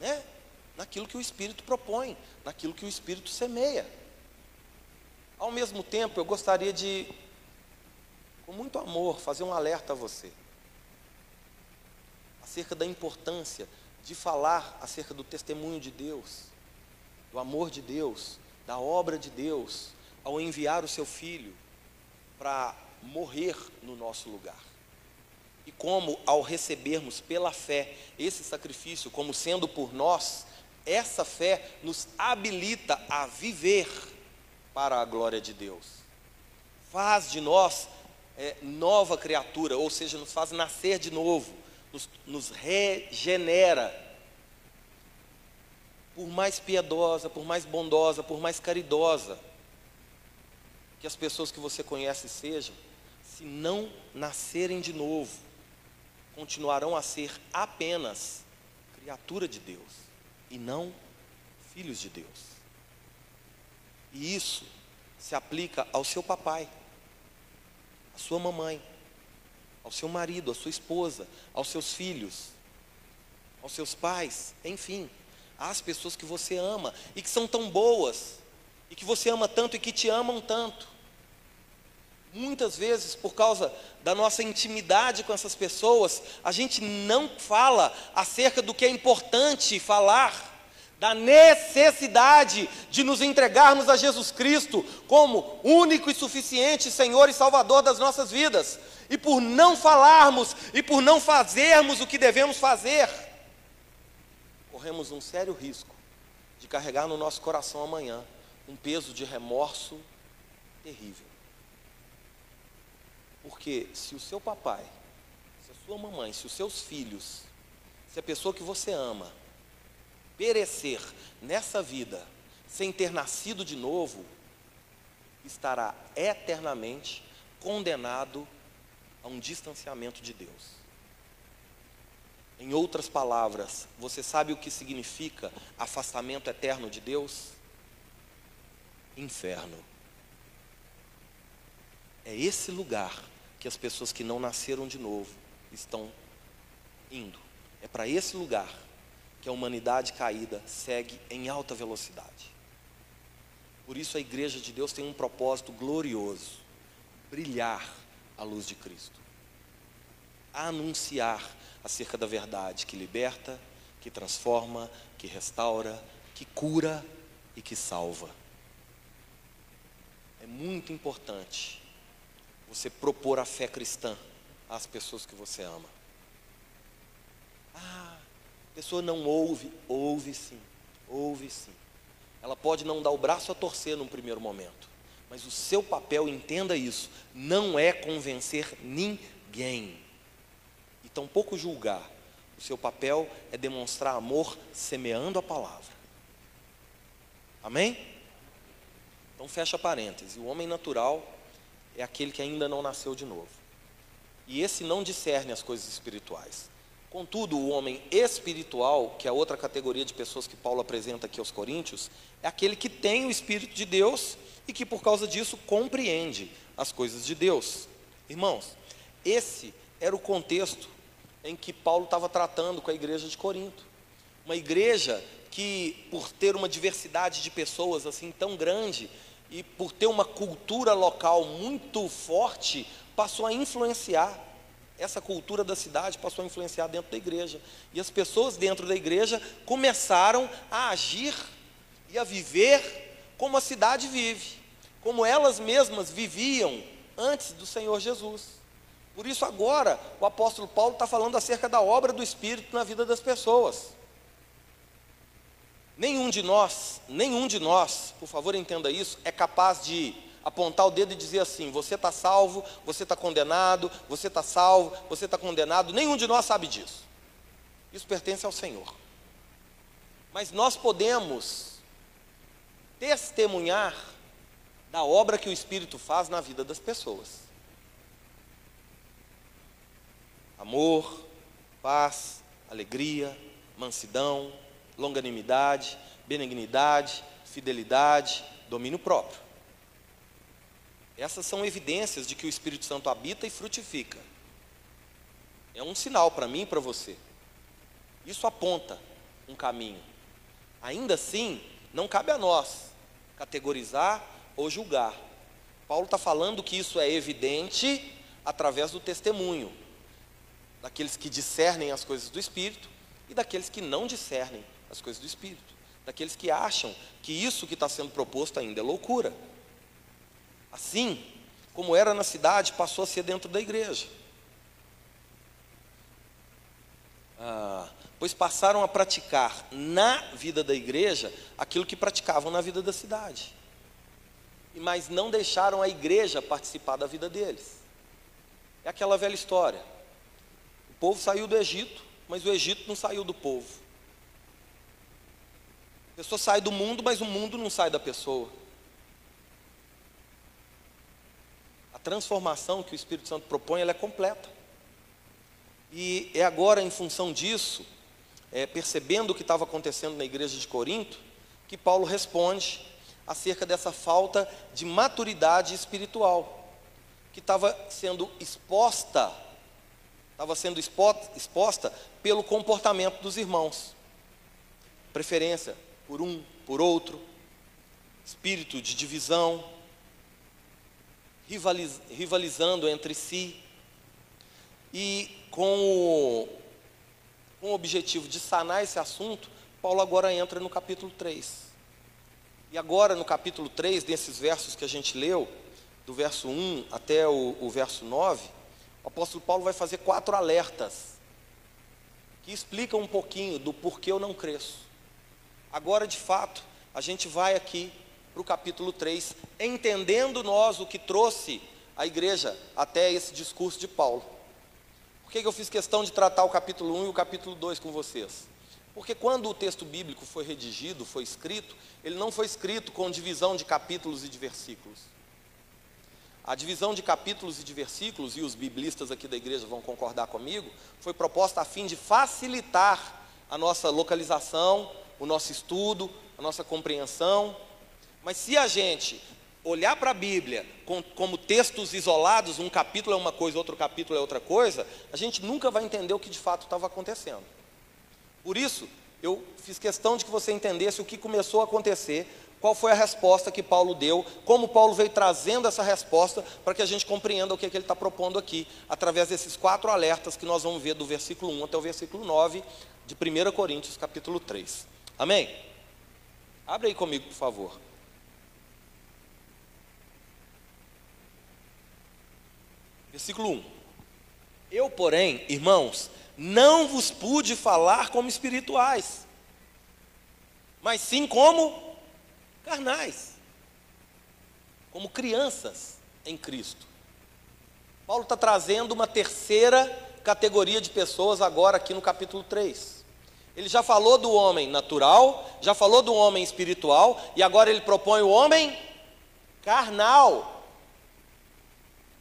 Né? Naquilo que o Espírito propõe, naquilo que o Espírito semeia. Ao mesmo tempo, eu gostaria de com muito amor, fazer um alerta a você acerca da importância de falar acerca do testemunho de Deus, do amor de Deus, da obra de Deus, ao enviar o seu filho para morrer no nosso lugar. E como, ao recebermos pela fé esse sacrifício, como sendo por nós, essa fé nos habilita a viver para a glória de Deus. Faz de nós é, nova criatura, ou seja, nos faz nascer de novo, nos, nos regenera. Por mais piedosa, por mais bondosa, por mais caridosa que as pessoas que você conhece sejam, se não nascerem de novo, continuarão a ser apenas criatura de Deus e não filhos de Deus. E isso se aplica ao seu papai à sua mamãe, ao seu marido, à sua esposa, aos seus filhos, aos seus pais, enfim, às pessoas que você ama e que são tão boas, e que você ama tanto e que te amam tanto. Muitas vezes, por causa da nossa intimidade com essas pessoas, a gente não fala acerca do que é importante falar, da necessidade de nos entregarmos a Jesus Cristo como único e suficiente Senhor e Salvador das nossas vidas. E por não falarmos e por não fazermos o que devemos fazer, corremos um sério risco de carregar no nosso coração amanhã um peso de remorso terrível. Porque se o seu papai, se a sua mamãe, se os seus filhos, se a pessoa que você ama perecer nessa vida sem ter nascido de novo, estará eternamente condenado a um distanciamento de Deus. Em outras palavras, você sabe o que significa afastamento eterno de Deus? Inferno. É esse lugar que as pessoas que não nasceram de novo estão indo. É para esse lugar que a humanidade caída segue em alta velocidade. Por isso a igreja de Deus tem um propósito glorioso: brilhar a luz de Cristo. Anunciar acerca da verdade que liberta, que transforma, que restaura, que cura e que salva. É muito importante você propor a fé cristã às pessoas que você ama. Ah, a pessoa não ouve, ouve sim, ouve sim. Ela pode não dar o braço a torcer num primeiro momento, mas o seu papel, entenda isso, não é convencer ninguém, e tampouco julgar. O seu papel é demonstrar amor semeando a palavra. Amém? Então fecha parênteses. O homem natural é aquele que ainda não nasceu de novo. E esse não discerne as coisas espirituais. Contudo, o homem espiritual, que é outra categoria de pessoas que Paulo apresenta aqui aos Coríntios, é aquele que tem o Espírito de Deus e que por causa disso compreende as coisas de Deus. Irmãos, esse era o contexto em que Paulo estava tratando com a igreja de Corinto. Uma igreja que, por ter uma diversidade de pessoas assim tão grande, e por ter uma cultura local muito forte, passou a influenciar. Essa cultura da cidade passou a influenciar dentro da igreja. E as pessoas dentro da igreja começaram a agir e a viver como a cidade vive, como elas mesmas viviam antes do Senhor Jesus. Por isso, agora, o apóstolo Paulo está falando acerca da obra do Espírito na vida das pessoas. Nenhum de nós, nenhum de nós, por favor entenda isso, é capaz de apontar o dedo e dizer assim: você está salvo, você está condenado, você está salvo, você está condenado. Nenhum de nós sabe disso. Isso pertence ao Senhor. Mas nós podemos testemunhar da obra que o Espírito faz na vida das pessoas. Amor, paz, alegria, mansidão, longanimidade, benignidade, fidelidade, domínio próprio. Essas são evidências de que o Espírito Santo habita e frutifica. É um sinal para mim e para você. Isso aponta um caminho. Ainda assim, não cabe a nós categorizar ou julgar. Paulo está falando que isso é evidente através do testemunho daqueles que discernem as coisas do Espírito e daqueles que não discernem as coisas do Espírito, daqueles que acham que isso que está sendo proposto ainda é loucura. Assim, como era na cidade, passou a ser dentro da igreja. Ah, pois passaram a praticar na vida da igreja aquilo que praticavam na vida da cidade, mas não deixaram a igreja participar da vida deles. É aquela velha história. O povo saiu do Egito, mas o Egito não saiu do povo. A pessoa sai do mundo, mas o mundo não sai da pessoa. A transformação que o Espírito Santo propõe, é completa. E é agora, em função disso, é, percebendo o que estava acontecendo na igreja de Corinto, que Paulo responde acerca dessa falta de maturidade espiritual, que estava sendo exposta, estava sendo exposta pelo comportamento dos irmãos. preferência por um, por outro, espírito de divisão, rivaliz, rivalizando entre si, e com o, com o objetivo de sanar esse assunto, Paulo agora entra no capítulo 3. E agora, no capítulo 3, desses versos que a gente leu, do verso 1 até o, o verso 9, o apóstolo Paulo vai fazer quatro alertas que explicam um pouquinho do porquê eu não cresço. Agora, de fato, a gente vai aqui para o capítulo 3, entendendo nós o que trouxe a igreja até esse discurso de Paulo. Por que, eu fiz questão de tratar o capítulo 1 e o capítulo 2 com vocês? Porque quando o texto bíblico foi redigido, foi escrito, ele não foi escrito com divisão de capítulos e de versículos. A divisão de capítulos e de versículos, e os biblistas aqui da igreja vão concordar comigo, foi proposta a fim de facilitar a nossa localização, o nosso estudo, a nossa compreensão. Mas se a gente olhar para a Bíblia como textos isolados, um capítulo é uma coisa, outro capítulo é outra coisa, a gente nunca vai entender o que de fato estava acontecendo. Por isso, eu fiz questão de que você entendesse o que começou a acontecer, qual foi a resposta que Paulo deu, como Paulo veio trazendo essa resposta para que a gente compreenda o que, é que ele está propondo aqui, através desses quatro alertas que nós vamos ver do versículo 1 até o versículo 9 de 1 Coríntios, capítulo 3. Amém? Abre aí comigo, por favor. Versículo 1. Eu, porém, irmãos, não vos pude falar como espirituais, mas sim como carnais, como crianças em Cristo. Paulo está trazendo uma terceira categoria de pessoas agora aqui no capítulo 3. Ele já falou do homem natural, já falou do homem espiritual, e agora ele propõe o homem carnal,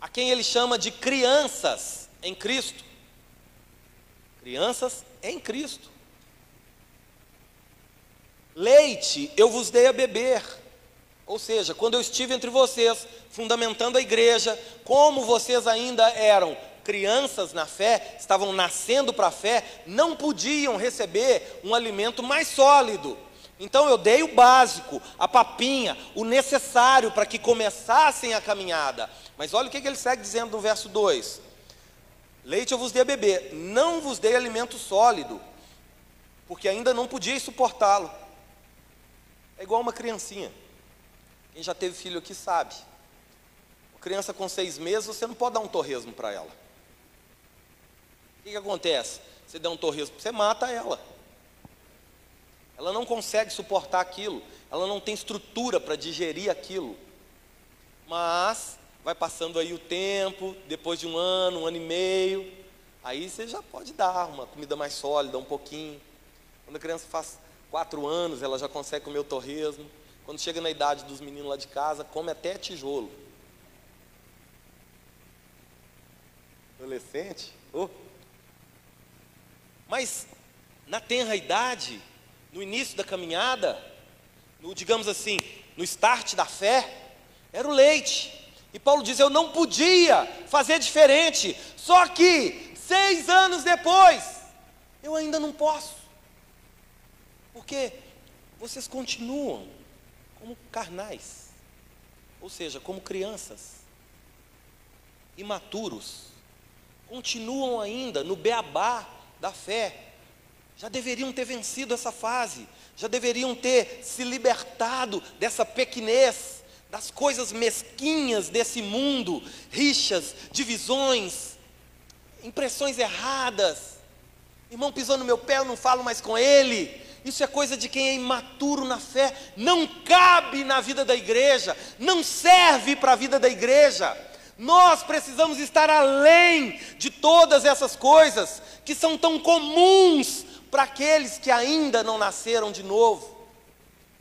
a quem ele chama de crianças em Cristo. Crianças em Cristo. Leite eu vos dei a beber. Ou seja, quando eu estive entre vocês, fundamentando a igreja, como vocês ainda eram crianças na fé, estavam nascendo para a fé, não podiam receber um alimento mais sólido. Então eu dei o básico, a papinha, o necessário para que começassem a caminhada. Mas olha o que ele segue dizendo no verso 2: Leite eu vos dei a beber, não vos dei alimento sólido, porque ainda não podíeis suportá-lo. É igual uma criancinha. Quem já teve filho aqui sabe. Uma criança com seis meses, você não pode dar um torresmo para ela. O que, que acontece? Você dá um torresmo, você mata ela. Ela não consegue suportar aquilo, ela não tem estrutura para digerir aquilo. Mas vai passando aí o tempo, depois de um ano, um ano e meio, aí você já pode dar uma comida mais sólida, um pouquinho. Quando a criança faz quatro anos, ela já consegue comer o torresmo. Quando chega na idade dos meninos lá de casa, come até tijolo. Adolescente? Oh. Mas na tenra idade, no início da caminhada, no, digamos assim, no start da fé, era o leite. E Paulo diz: Eu não podia fazer diferente, só que seis anos depois, eu ainda não posso, porque vocês continuam como carnais, ou seja, como crianças, imaturos, continuam ainda no beabá da fé, já deveriam ter vencido essa fase, já deveriam ter se libertado dessa pequenez, das coisas mesquinhas desse mundo, rixas, divisões, impressões erradas. Irmão pisou no meu pé, eu não falo mais com ele. Isso é coisa de quem é imaturo na fé, não cabe na vida da igreja, não serve para a vida da igreja. Nós precisamos estar além de todas essas coisas que são tão comuns para aqueles que ainda não nasceram de novo,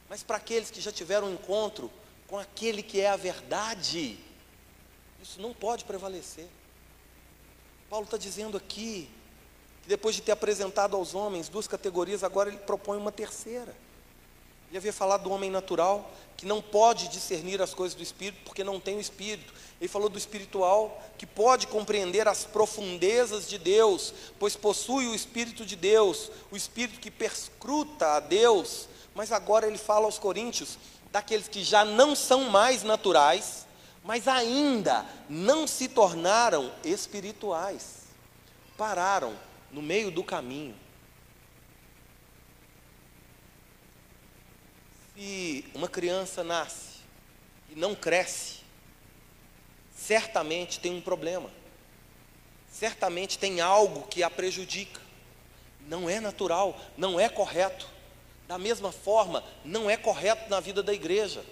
mas para aqueles que já tiveram um encontro com aquele que é a verdade. Isso não pode prevalecer. Paulo está dizendo aqui que depois de ter apresentado aos homens duas categorias, agora ele propõe uma terceira. Ele havia falado do homem natural, que não pode discernir as coisas do espírito porque não tem o espírito. Ele falou do espiritual, que pode compreender as profundezas de Deus, pois possui o espírito de Deus, o espírito que perscruta a Deus. Mas agora ele fala aos coríntios daqueles que já não são mais naturais, mas ainda não se tornaram espirituais. Pararam no meio do caminho. Se uma criança nasce e não cresce, certamente tem um problema. Certamente tem algo que a prejudica. Não é natural, não é correto. Da mesma forma, não é correto na vida da igreja.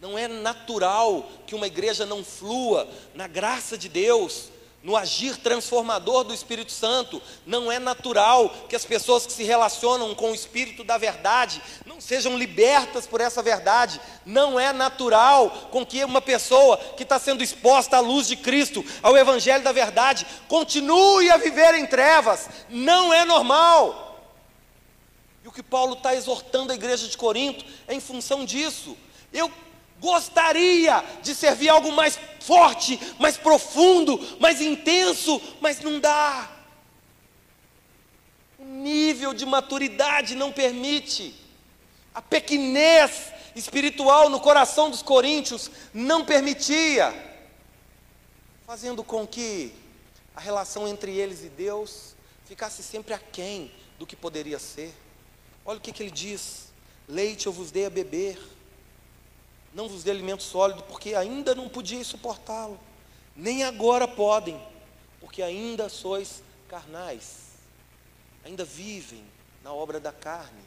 Não é natural que uma igreja não flua na graça de Deus, no agir transformador do Espírito Santo. Não é natural que as pessoas que se relacionam com o Espírito da verdade não sejam libertas por essa verdade. Não é natural com que uma pessoa que está sendo exposta à luz de Cristo, ao Evangelho da verdade, continue a viver em trevas. Não é normal. E o que Paulo está exortando a igreja de Corinto é em função disso. Eu gostaria de servir algo mais forte, mais profundo, mais intenso, mas não dá. O nível de maturidade não permite. A pequenez espiritual no coração dos coríntios não permitia, fazendo com que a relação entre eles e Deus ficasse sempre aquém do que poderia ser. Olha o que, que ele diz: leite eu vos dei a beber não vos dê alimento sólido, porque ainda não podiam suportá-lo, nem agora podem, porque ainda sois carnais, ainda vivem na obra da carne.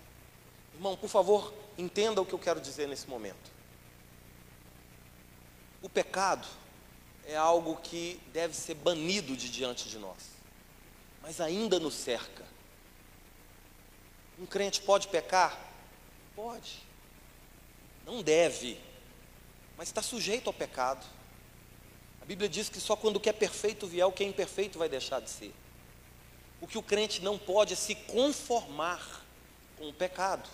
Irmão, por favor, entenda o que eu quero dizer nesse momento. O pecado é algo que deve ser banido de diante de nós, mas ainda nos cerca. Um crente pode pecar? Pode. Não deve mas está sujeito ao pecado. A Bíblia diz que só quando o que é perfeito vier, o que é imperfeito vai deixar de ser. O que o crente não pode é se conformar com o pecado,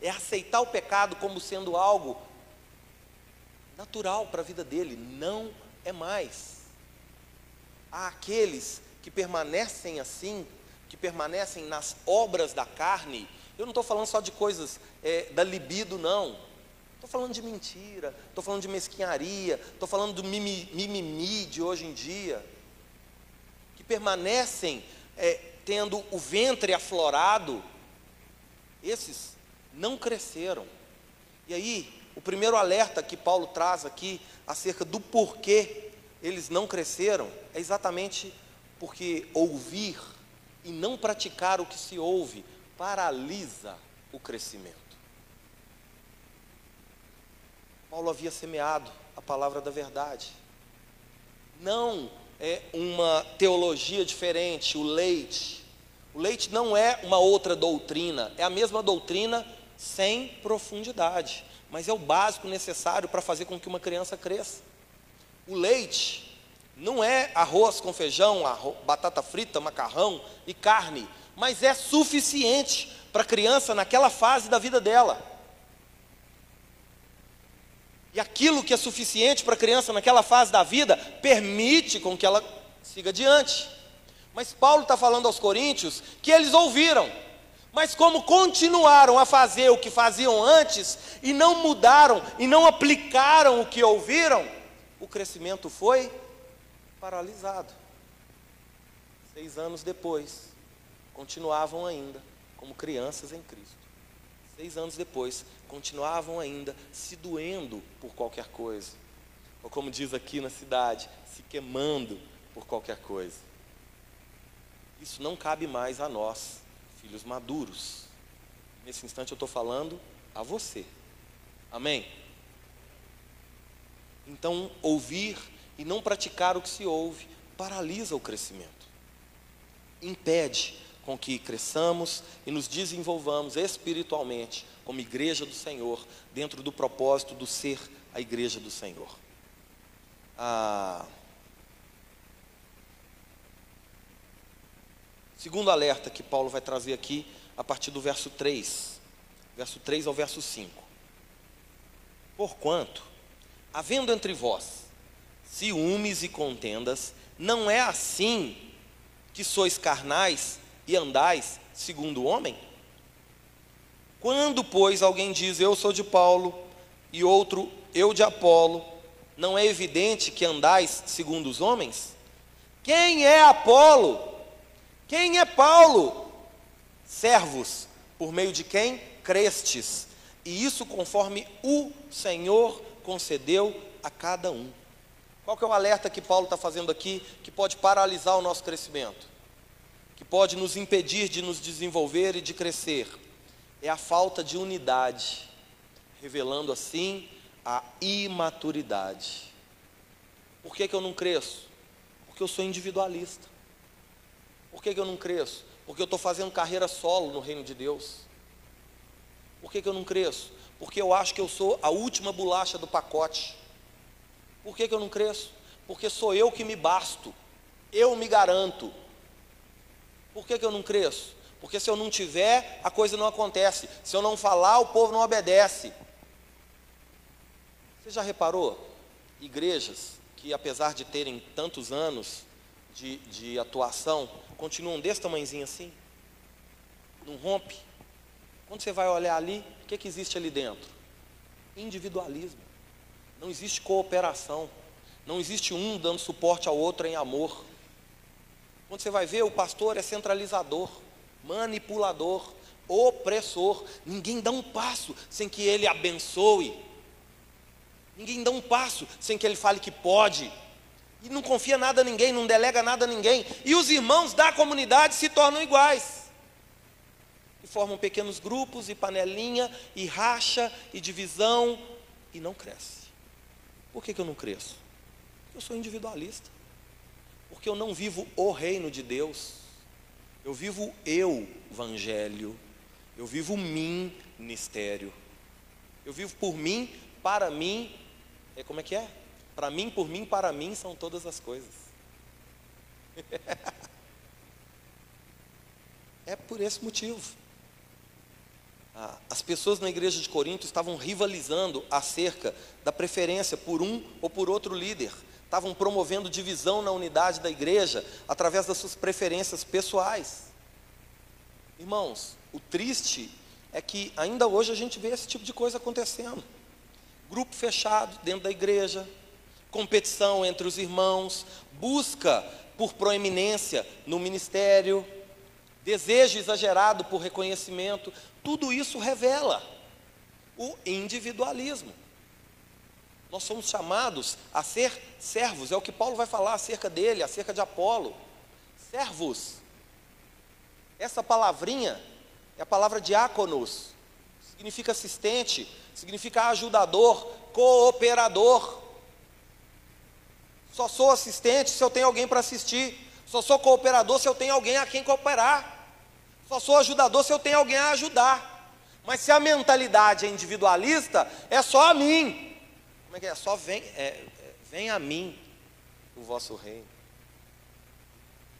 é aceitar o pecado como sendo algo natural para a vida dele, não é mais. Há aqueles que permanecem assim, que permanecem nas obras da carne. Eu não estou falando só de coisas é, da libido, não. Estou falando de mentira, estou falando de mesquinharia, estou falando do mimimi de hoje em dia, que permanecem é, tendo o ventre aflorado, esses não cresceram. E aí, o primeiro alerta que Paulo traz aqui acerca do porquê eles não cresceram é exatamente porque ouvir e não praticar o que se ouve paralisa o crescimento. Paulo havia semeado a palavra da verdade. Não é uma teologia diferente, o leite. O leite não é uma outra doutrina, é a mesma doutrina sem profundidade, mas é o básico necessário para fazer com que uma criança cresça. O leite não é arroz com feijão, arroz, batata frita, macarrão e carne, mas é suficiente para a criança naquela fase da vida dela. E aquilo que é suficiente para a criança naquela fase da vida permite com que ela siga adiante. Mas Paulo está falando aos coríntios que eles ouviram, mas como continuaram a fazer o que faziam antes e não mudaram e não aplicaram o que ouviram, o crescimento foi paralisado. Seis anos depois, continuavam ainda como crianças em Cristo. Seis anos depois, continuavam ainda se doendo por qualquer coisa. Ou como diz aqui na cidade, se queimando por qualquer coisa. Isso não cabe mais a nós, filhos maduros. Nesse instante eu estou falando a você. Amém? Então, ouvir e não praticar o que se ouve paralisa o crescimento, impede com que cresçamos e nos desenvolvamos espiritualmente como igreja do Senhor, dentro do propósito do ser a igreja do Senhor. Ah, segundo alerta que Paulo vai trazer aqui, a partir do verso 3. verso 3 ao verso 5. Porquanto, havendo entre vós ciúmes e contendas, não é assim que sois carnais e andais segundo o homem? Quando, pois, alguém diz eu sou de Paulo e outro eu de Apolo, não é evidente que andais segundo os homens? Quem é Apolo? Quem é Paulo? Servos, por meio de quem crestes, e isso conforme o Senhor concedeu a cada um. Qual que é o alerta que Paulo está fazendo aqui que pode paralisar o nosso crescimento? Que pode nos impedir de nos desenvolver e de crescer? É a falta de unidade, revelando assim a imaturidade. Por que, que eu não cresço? Porque eu sou individualista. Por que, que eu não cresço? Porque eu estou fazendo carreira solo no reino de Deus. Por que, que eu não cresço? Porque eu acho que eu sou a última bolacha do pacote. Por que, que eu não cresço? Porque sou eu que me basto, eu me garanto. Por que, que eu não cresço? Porque se eu não tiver, a coisa não acontece. Se eu não falar, o povo não obedece. Você já reparou? Igrejas que, apesar de terem tantos anos de, de atuação, continuam desse tamanhozinho assim? Não rompe? Quando você vai olhar ali, o que, que existe ali dentro? Individualismo. Não existe cooperação. Não existe um dando suporte ao outro em amor. Quando você vai ver, o pastor é centralizador, manipulador, opressor. Ninguém dá um passo sem que ele abençoe. Ninguém dá um passo sem que ele fale que pode. E não confia nada a ninguém, não delega nada a ninguém. E os irmãos da comunidade se tornam iguais formam pequenos grupos e panelinha, e racha, e divisão, e não cresce. Por que, que eu não cresço? Eu sou individualista. Porque eu não vivo o reino de Deus. Eu vivo eu, evangelho. Eu vivo mim, ministério. Eu vivo por mim, para mim. É como é que é? Para mim, por mim, para mim são todas as coisas. *laughs* é por esse motivo. Ah, as pessoas na igreja de Corinto estavam rivalizando acerca da preferência por um ou por outro líder. Estavam promovendo divisão na unidade da igreja através das suas preferências pessoais. Irmãos, o triste é que ainda hoje a gente vê esse tipo de coisa acontecendo. Grupo fechado dentro da igreja, competição entre os irmãos, busca por proeminência no ministério, desejo exagerado por reconhecimento, tudo isso revela o individualismo. Nós somos chamados a ser servos, é o que Paulo vai falar acerca dele, acerca de Apolo. Servos. Essa palavrinha é a palavra diáconos, significa assistente, significa ajudador, cooperador. Só sou assistente se eu tenho alguém para assistir, só sou cooperador se eu tenho alguém a quem cooperar. Só sou ajudador se eu tenho alguém a ajudar. Mas se a mentalidade é individualista, é só a mim. É que é? Só vem, é, é, vem a mim o vosso reino.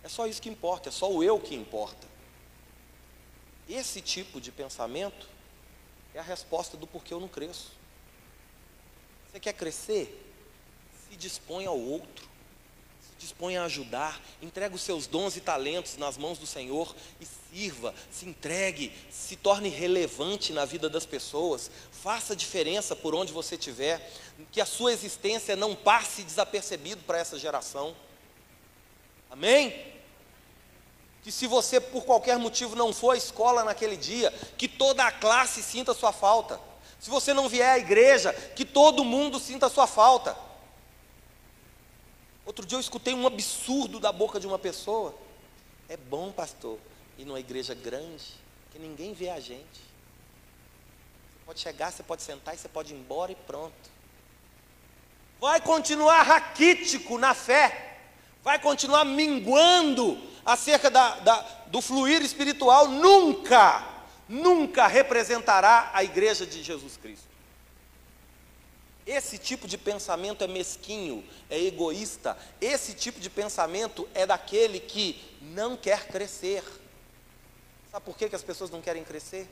É só isso que importa, é só o eu que importa. Esse tipo de pensamento é a resposta do porquê eu não cresço. Você quer crescer? Se dispõe ao outro dispõe a ajudar, entrega os seus dons e talentos nas mãos do Senhor e sirva, se entregue, se torne relevante na vida das pessoas, faça diferença por onde você estiver, que a sua existência não passe desapercebido para essa geração. Amém? Que se você por qualquer motivo não for à escola naquele dia, que toda a classe sinta a sua falta. Se você não vier à igreja, que todo mundo sinta a sua falta. Outro dia eu escutei um absurdo da boca de uma pessoa. É bom, pastor, ir numa igreja grande, que ninguém vê a gente. Você pode chegar, você pode sentar e você pode ir embora e pronto. Vai continuar raquítico na fé, vai continuar minguando acerca da, da, do fluir espiritual, nunca, nunca representará a igreja de Jesus Cristo. Esse tipo de pensamento é mesquinho, é egoísta. Esse tipo de pensamento é daquele que não quer crescer. Sabe por que, que as pessoas não querem crescer?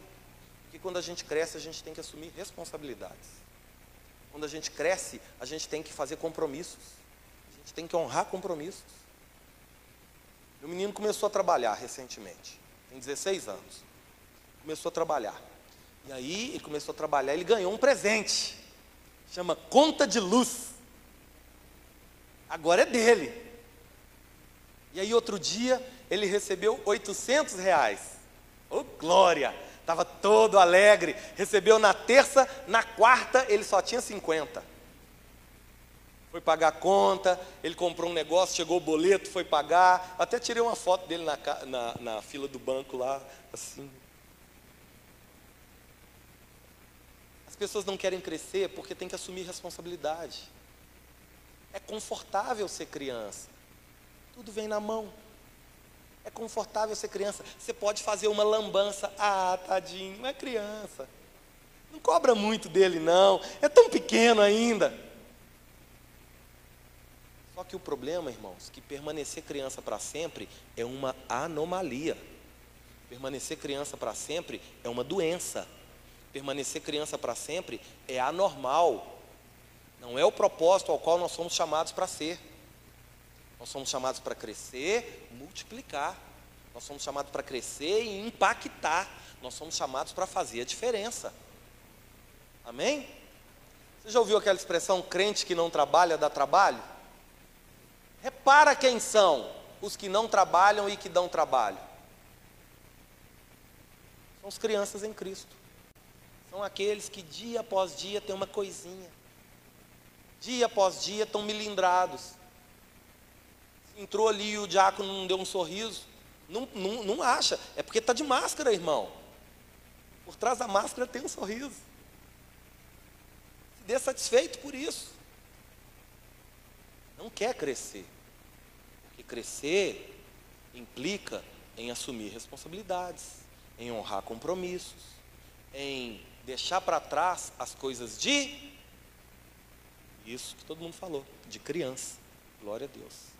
Porque quando a gente cresce, a gente tem que assumir responsabilidades. Quando a gente cresce, a gente tem que fazer compromissos. A gente tem que honrar compromissos. Meu menino começou a trabalhar recentemente, tem 16 anos. Começou a trabalhar. E aí ele começou a trabalhar, ele ganhou um presente. Chama conta de luz. Agora é dele. E aí outro dia ele recebeu 800 reais. Ô oh, glória! Estava todo alegre. Recebeu na terça, na quarta ele só tinha 50. Foi pagar a conta, ele comprou um negócio, chegou o boleto, foi pagar. Até tirei uma foto dele na, na, na fila do banco lá, assim. As pessoas não querem crescer porque tem que assumir responsabilidade. É confortável ser criança. Tudo vem na mão. É confortável ser criança. Você pode fazer uma lambança. Ah, tadinho, é criança. Não cobra muito dele, não. É tão pequeno ainda. Só que o problema, irmãos, que permanecer criança para sempre é uma anomalia. Permanecer criança para sempre é uma doença. Permanecer criança para sempre é anormal. Não é o propósito ao qual nós somos chamados para ser. Nós somos chamados para crescer, multiplicar. Nós somos chamados para crescer e impactar. Nós somos chamados para fazer a diferença. Amém? Você já ouviu aquela expressão crente que não trabalha dá trabalho? Repara quem são os que não trabalham e que dão trabalho. São as crianças em Cristo. São aqueles que dia após dia têm uma coisinha. Dia após dia estão milindrados entrou ali e o diácono não deu um sorriso. Não, não, não acha, é porque está de máscara, irmão. Por trás da máscara tem um sorriso. Se dê satisfeito por isso. Não quer crescer. Porque crescer implica em assumir responsabilidades, em honrar compromissos, em deixar para trás as coisas de isso que todo mundo falou, de criança. Glória a Deus.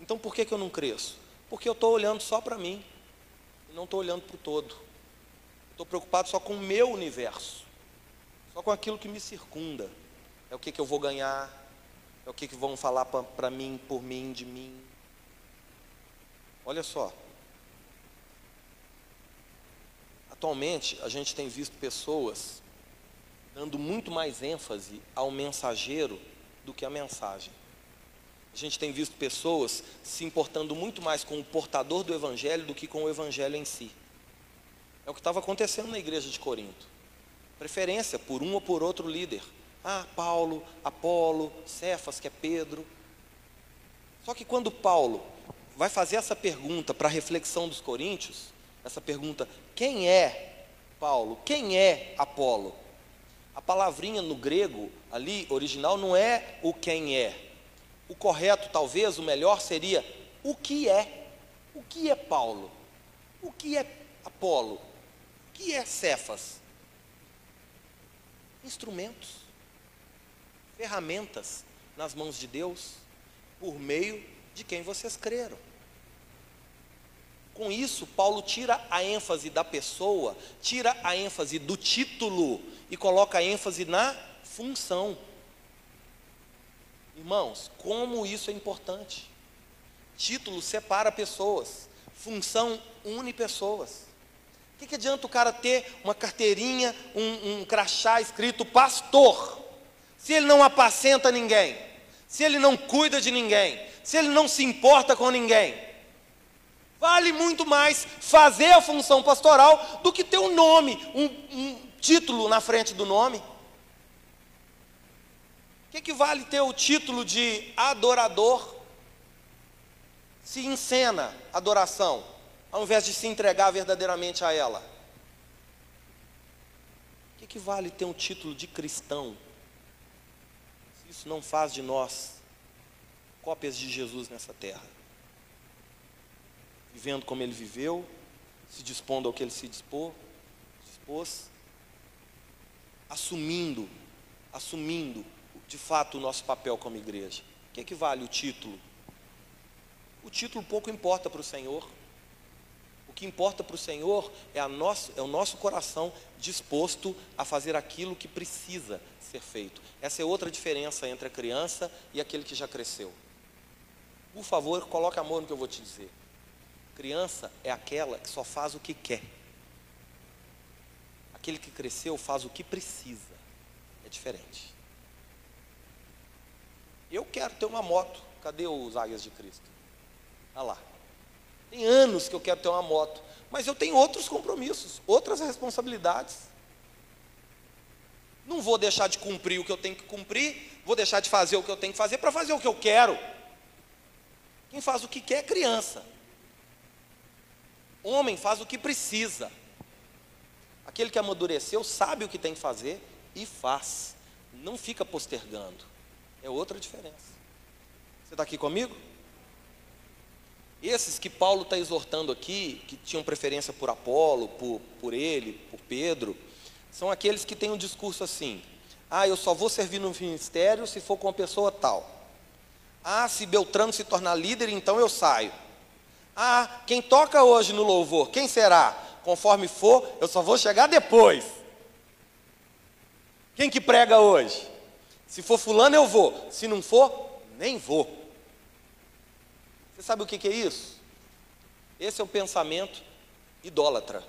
Então por que, que eu não cresço? Porque eu estou olhando só para mim, não estou olhando para o todo. Estou preocupado só com o meu universo, só com aquilo que me circunda. É o que, que eu vou ganhar, é o que, que vão falar para mim, por mim, de mim. Olha só. Atualmente, a gente tem visto pessoas dando muito mais ênfase ao mensageiro do que à mensagem. A gente tem visto pessoas se importando muito mais com o portador do evangelho do que com o evangelho em si. É o que estava acontecendo na igreja de Corinto. Preferência por um ou por outro líder. Ah, Paulo, Apolo, Cefas, que é Pedro. Só que quando Paulo vai fazer essa pergunta para a reflexão dos coríntios, essa pergunta, quem é Paulo? Quem é Apolo? A palavrinha no grego ali, original, não é o quem é, o correto, talvez, o melhor seria o que é. O que é Paulo? O que é Apolo? O que é Cefas? Instrumentos, ferramentas nas mãos de Deus, por meio de quem vocês creram. Com isso, Paulo tira a ênfase da pessoa, tira a ênfase do título e coloca a ênfase na função. Irmãos, como isso é importante. Título separa pessoas, função une pessoas. O que, que adianta o cara ter uma carteirinha, um, um crachá escrito pastor, se ele não apacenta ninguém, se ele não cuida de ninguém, se ele não se importa com ninguém? Vale muito mais fazer a função pastoral do que ter um nome, um, um título na frente do nome. O que, que vale ter o título de adorador se encena adoração, ao invés de se entregar verdadeiramente a ela? O que, que vale ter um título de cristão, se isso não faz de nós cópias de Jesus nessa terra? Vivendo como ele viveu, se dispondo ao que ele se dispôs assumindo, assumindo de fato o nosso papel como igreja? O que, é que vale o título? O título pouco importa para o Senhor. O que importa para o Senhor é, a nosso, é o nosso coração disposto a fazer aquilo que precisa ser feito. Essa é outra diferença entre a criança e aquele que já cresceu. Por favor, coloque amor no que eu vou te dizer. Criança é aquela que só faz o que quer. Aquele que cresceu faz o que precisa. É diferente. Eu quero ter uma moto. Cadê os águias de Cristo? Olha lá. Tem anos que eu quero ter uma moto, mas eu tenho outros compromissos, outras responsabilidades. Não vou deixar de cumprir o que eu tenho que cumprir, vou deixar de fazer o que eu tenho que fazer para fazer o que eu quero. Quem faz o que quer é criança. Homem faz o que precisa. Aquele que amadureceu sabe o que tem que fazer e faz. Não fica postergando. É outra diferença. Você está aqui comigo? Esses que Paulo está exortando aqui, que tinham preferência por Apolo, por, por ele, por Pedro, são aqueles que têm um discurso assim: ah, eu só vou servir no ministério se for com uma pessoa tal. Ah, se Beltrano se tornar líder, então eu saio. Ah, quem toca hoje no louvor, quem será? Conforme for, eu só vou chegar depois. Quem que prega hoje? Se for fulano, eu vou. Se não for, nem vou. Você sabe o que, é isso? Esse é o pensamento idólatra.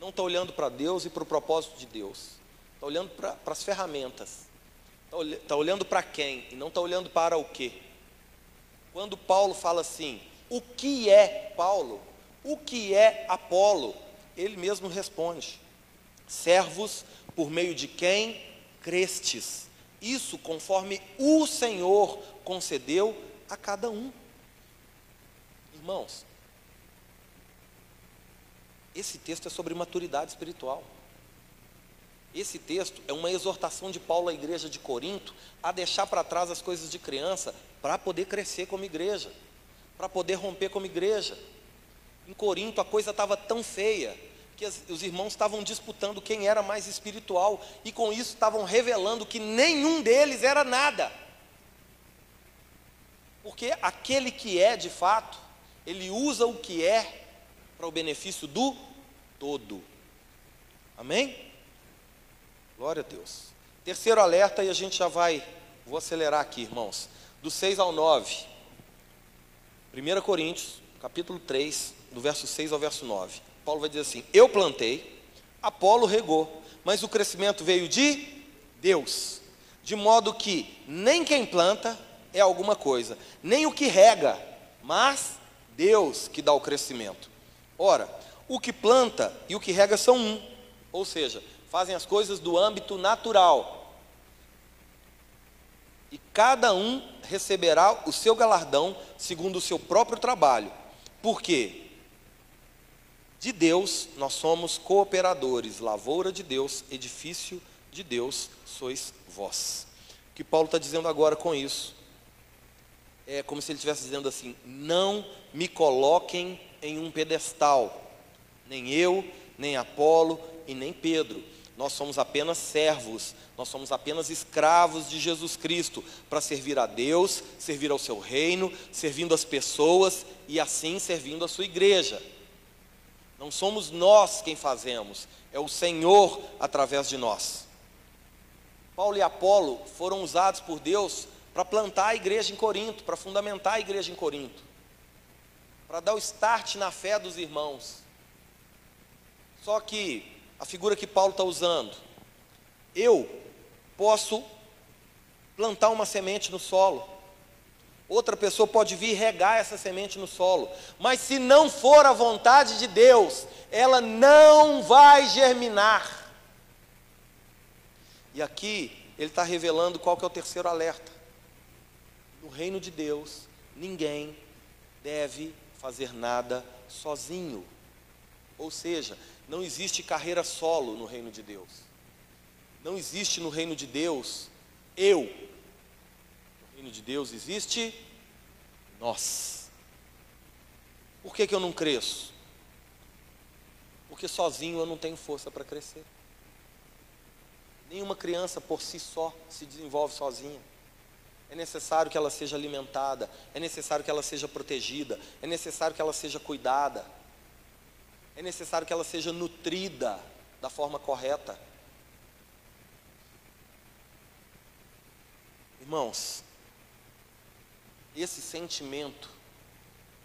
Não está olhando para Deus e para o propósito de Deus. Está olhando para as ferramentas. Está tá olhando para quem e não está olhando para o que. Quando Paulo fala assim, o que é Paulo? O que é Apolo? Ele mesmo responde: servos por meio de quem crestes. Isso conforme o Senhor concedeu a cada um. Irmãos, esse texto é sobre maturidade espiritual. Esse texto é uma exortação de Paulo à igreja de Corinto a deixar para trás as coisas de criança para poder crescer como igreja, para poder romper como igreja. Em Corinto a coisa estava tão feia que os irmãos estavam disputando quem era mais espiritual e com isso estavam revelando que nenhum deles era nada. Porque aquele que é de fato ele usa o que é para o benefício do todo. Amém? Glória a Deus. Terceiro alerta, e a gente já vai, vou acelerar aqui, irmãos. Do 6 ao 9. 1 Coríntios, capítulo 3, do verso 6 ao verso 9. Paulo vai dizer assim: Eu plantei, Apolo regou, mas o crescimento veio de Deus. De modo que nem quem planta é alguma coisa, nem o que rega, mas Deus que dá o crescimento. Ora, o que planta e o que rega são um, ou seja, fazem as coisas do âmbito natural. E cada um receberá o seu galardão segundo o seu próprio trabalho. Por quê? De Deus nós somos cooperadores, lavoura de Deus, edifício de Deus sois vós. O que Paulo está dizendo agora com isso é como se ele estivesse dizendo assim: não me coloquem em um pedestal, nem eu, nem Apolo e nem Pedro. Nós somos apenas servos, nós somos apenas escravos de Jesus Cristo para servir a Deus, servir ao seu reino, servindo as pessoas e assim servindo a sua igreja. Não somos nós quem fazemos, é o Senhor através de nós. Paulo e Apolo foram usados por Deus para plantar a igreja em Corinto, para fundamentar a igreja em Corinto, para dar o start na fé dos irmãos. Só que a figura que Paulo está usando, eu posso plantar uma semente no solo, outra pessoa pode vir regar essa semente no solo, mas se não for a vontade de Deus, ela não vai germinar. E aqui ele está revelando qual que é o terceiro alerta no reino de Deus, ninguém deve fazer nada sozinho. Ou seja, não existe carreira solo no reino de Deus. Não existe no reino de Deus eu. No reino de Deus existe nós. Por que, que eu não cresço? Porque sozinho eu não tenho força para crescer. Nenhuma criança por si só se desenvolve sozinha. É necessário que ela seja alimentada, é necessário que ela seja protegida, é necessário que ela seja cuidada. é necessário que ela seja nutrida da forma correta. Irmãos, esse sentimento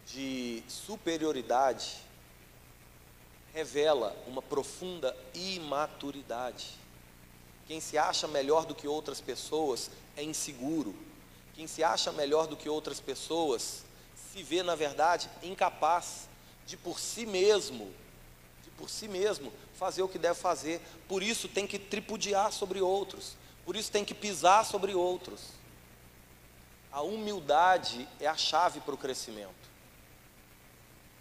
de superioridade revela uma profunda imaturidade. Quem se acha melhor do que outras pessoas é inseguro. Quem se acha melhor do que outras pessoas se vê, na verdade, incapaz de por si mesmo, de por si mesmo, fazer o que deve fazer. Por isso tem que tripudiar sobre outros. Por isso tem que pisar sobre outros. A humildade é a chave para o crescimento.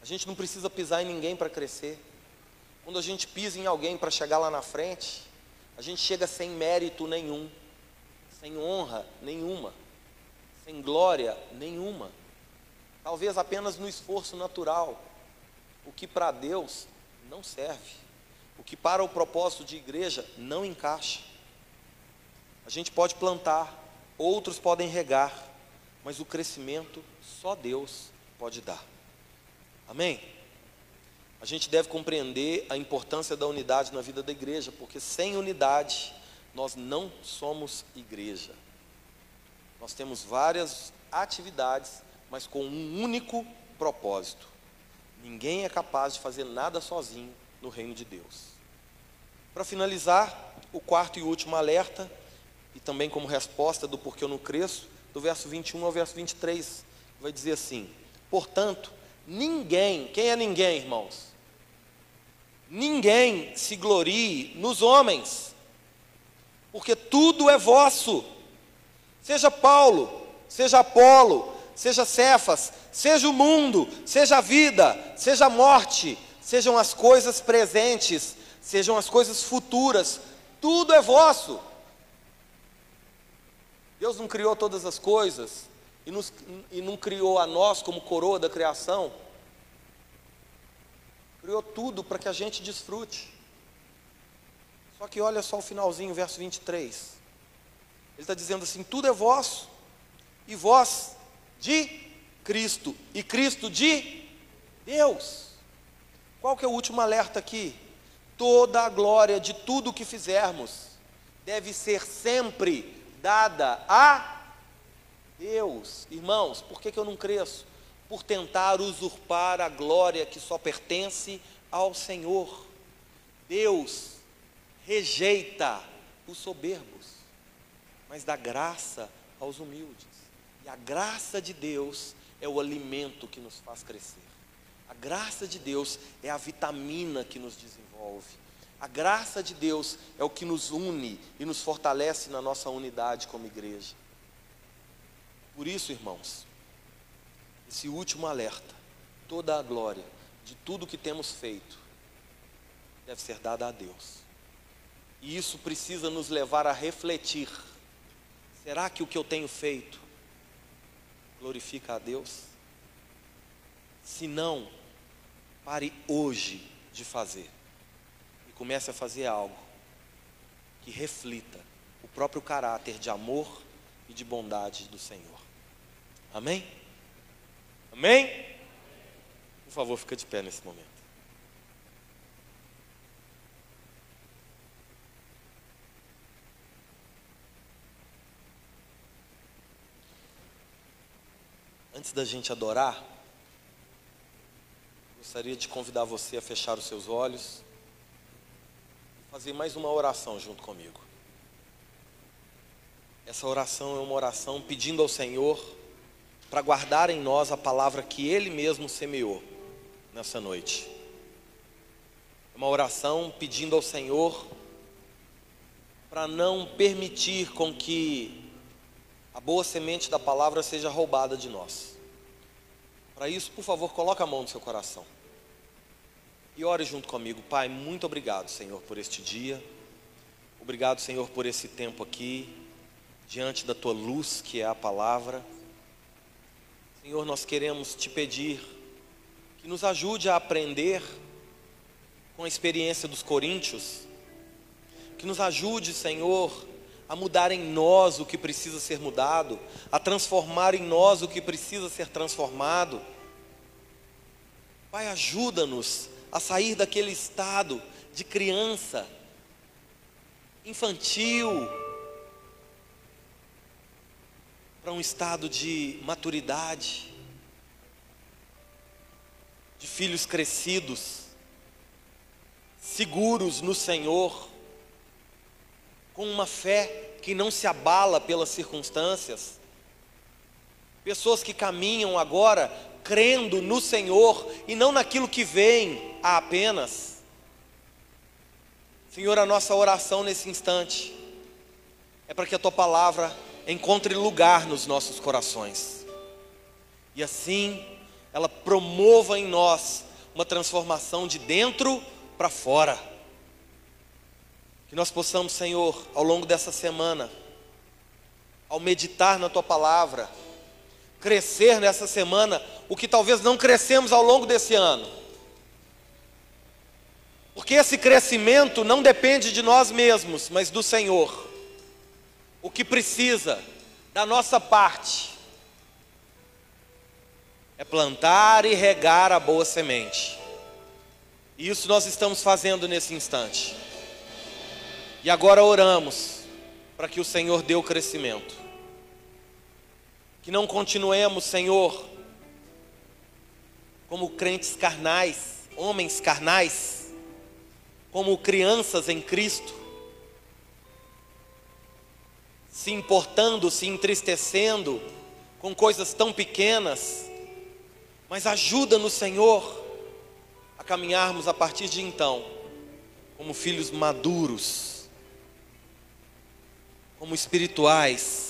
A gente não precisa pisar em ninguém para crescer. Quando a gente pisa em alguém para chegar lá na frente, a gente chega sem mérito nenhum, sem honra nenhuma, sem glória nenhuma. Talvez apenas no esforço natural, o que para Deus não serve, o que para o propósito de igreja não encaixa. A gente pode plantar, outros podem regar, mas o crescimento só Deus pode dar. Amém? a gente deve compreender a importância da unidade na vida da igreja, porque sem unidade nós não somos igreja. Nós temos várias atividades, mas com um único propósito. Ninguém é capaz de fazer nada sozinho no reino de Deus. Para finalizar, o quarto e último alerta, e também como resposta do porquê eu não cresço, do verso 21 ao verso 23, vai dizer assim: Portanto, ninguém, quem é ninguém, irmãos? ninguém se glorie nos homens, porque tudo é vosso. Seja Paulo, seja Apolo, seja Cefas, seja o mundo, seja a vida, seja a morte, sejam as coisas presentes, sejam as coisas futuras, tudo é vosso. Deus não criou todas as coisas e, nos, e não criou a nós como coroa da criação criou tudo para que a gente desfrute. Só que olha só o finalzinho, verso 23. Ele está dizendo assim: tudo é vosso, e vós de Cristo, e Cristo de Deus. Qual que é o último alerta aqui? Toda a glória de tudo o que fizermos deve ser sempre dada a Deus. Irmãos, por que, que eu não cresço? por tentar usurpar a glória que só pertence ao Senhor. Deus rejeita os soberbos, mas dá graça aos humildes. E a graça de Deus é o alimento que nos faz crescer. A graça de Deus é a vitamina que nos desenvolve. A graça de Deus é o que nos une e nos fortalece na nossa unidade como igreja. Por isso, irmãos, esse último alerta, toda a glória de tudo que temos feito deve ser dada a Deus. E isso precisa nos levar a refletir: será que o que eu tenho feito glorifica a Deus? Se não, pare hoje de fazer comece a fazer algo que reflita o próprio caráter de amor e de bondade do Senhor. Amém? Amém? Por favor, fica de pé nesse momento. Antes da gente adorar, gostaria de convidar você a fechar os seus olhos fazer mais uma oração junto comigo. Essa oração é uma oração pedindo ao Senhor para guardar em nós a palavra que Ele mesmo semeou nessa noite. É uma oração pedindo ao Senhor para não permitir com que a boa semente da palavra seja roubada de nós. Para isso, por favor, coloque a mão no seu coração. E ore junto comigo, Pai. Muito obrigado, Senhor, por este dia. Obrigado, Senhor, por esse tempo aqui, diante da tua luz, que é a palavra. Senhor, nós queremos te pedir que nos ajude a aprender com a experiência dos coríntios, que nos ajude, Senhor, a mudar em nós o que precisa ser mudado, a transformar em nós o que precisa ser transformado. Pai, ajuda-nos a sair daquele estado de criança, infantil, para um estado de maturidade, de filhos crescidos, seguros no Senhor, com uma fé que não se abala pelas circunstâncias. Pessoas que caminham agora crendo no Senhor e não naquilo que vem apenas. Senhor, a nossa oração nesse instante é para que a tua palavra encontre lugar nos nossos corações. E assim ela promova em nós uma transformação de dentro para fora. Que nós possamos, Senhor, ao longo dessa semana, ao meditar na tua palavra, crescer nessa semana o que talvez não crescemos ao longo desse ano. Porque esse crescimento não depende de nós mesmos, mas do Senhor. O que precisa da nossa parte é plantar e regar a boa semente. E isso nós estamos fazendo nesse instante. E agora oramos para que o Senhor dê o crescimento. Que não continuemos, Senhor, como crentes carnais, homens carnais, como crianças em Cristo, se importando, se entristecendo com coisas tão pequenas, mas ajuda no Senhor a caminharmos a partir de então como filhos maduros, como espirituais,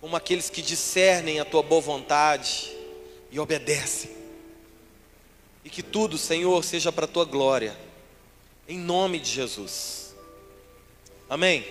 como aqueles que discernem a tua boa vontade e obedecem. E que tudo, Senhor, seja para a tua glória, em nome de Jesus. Amém.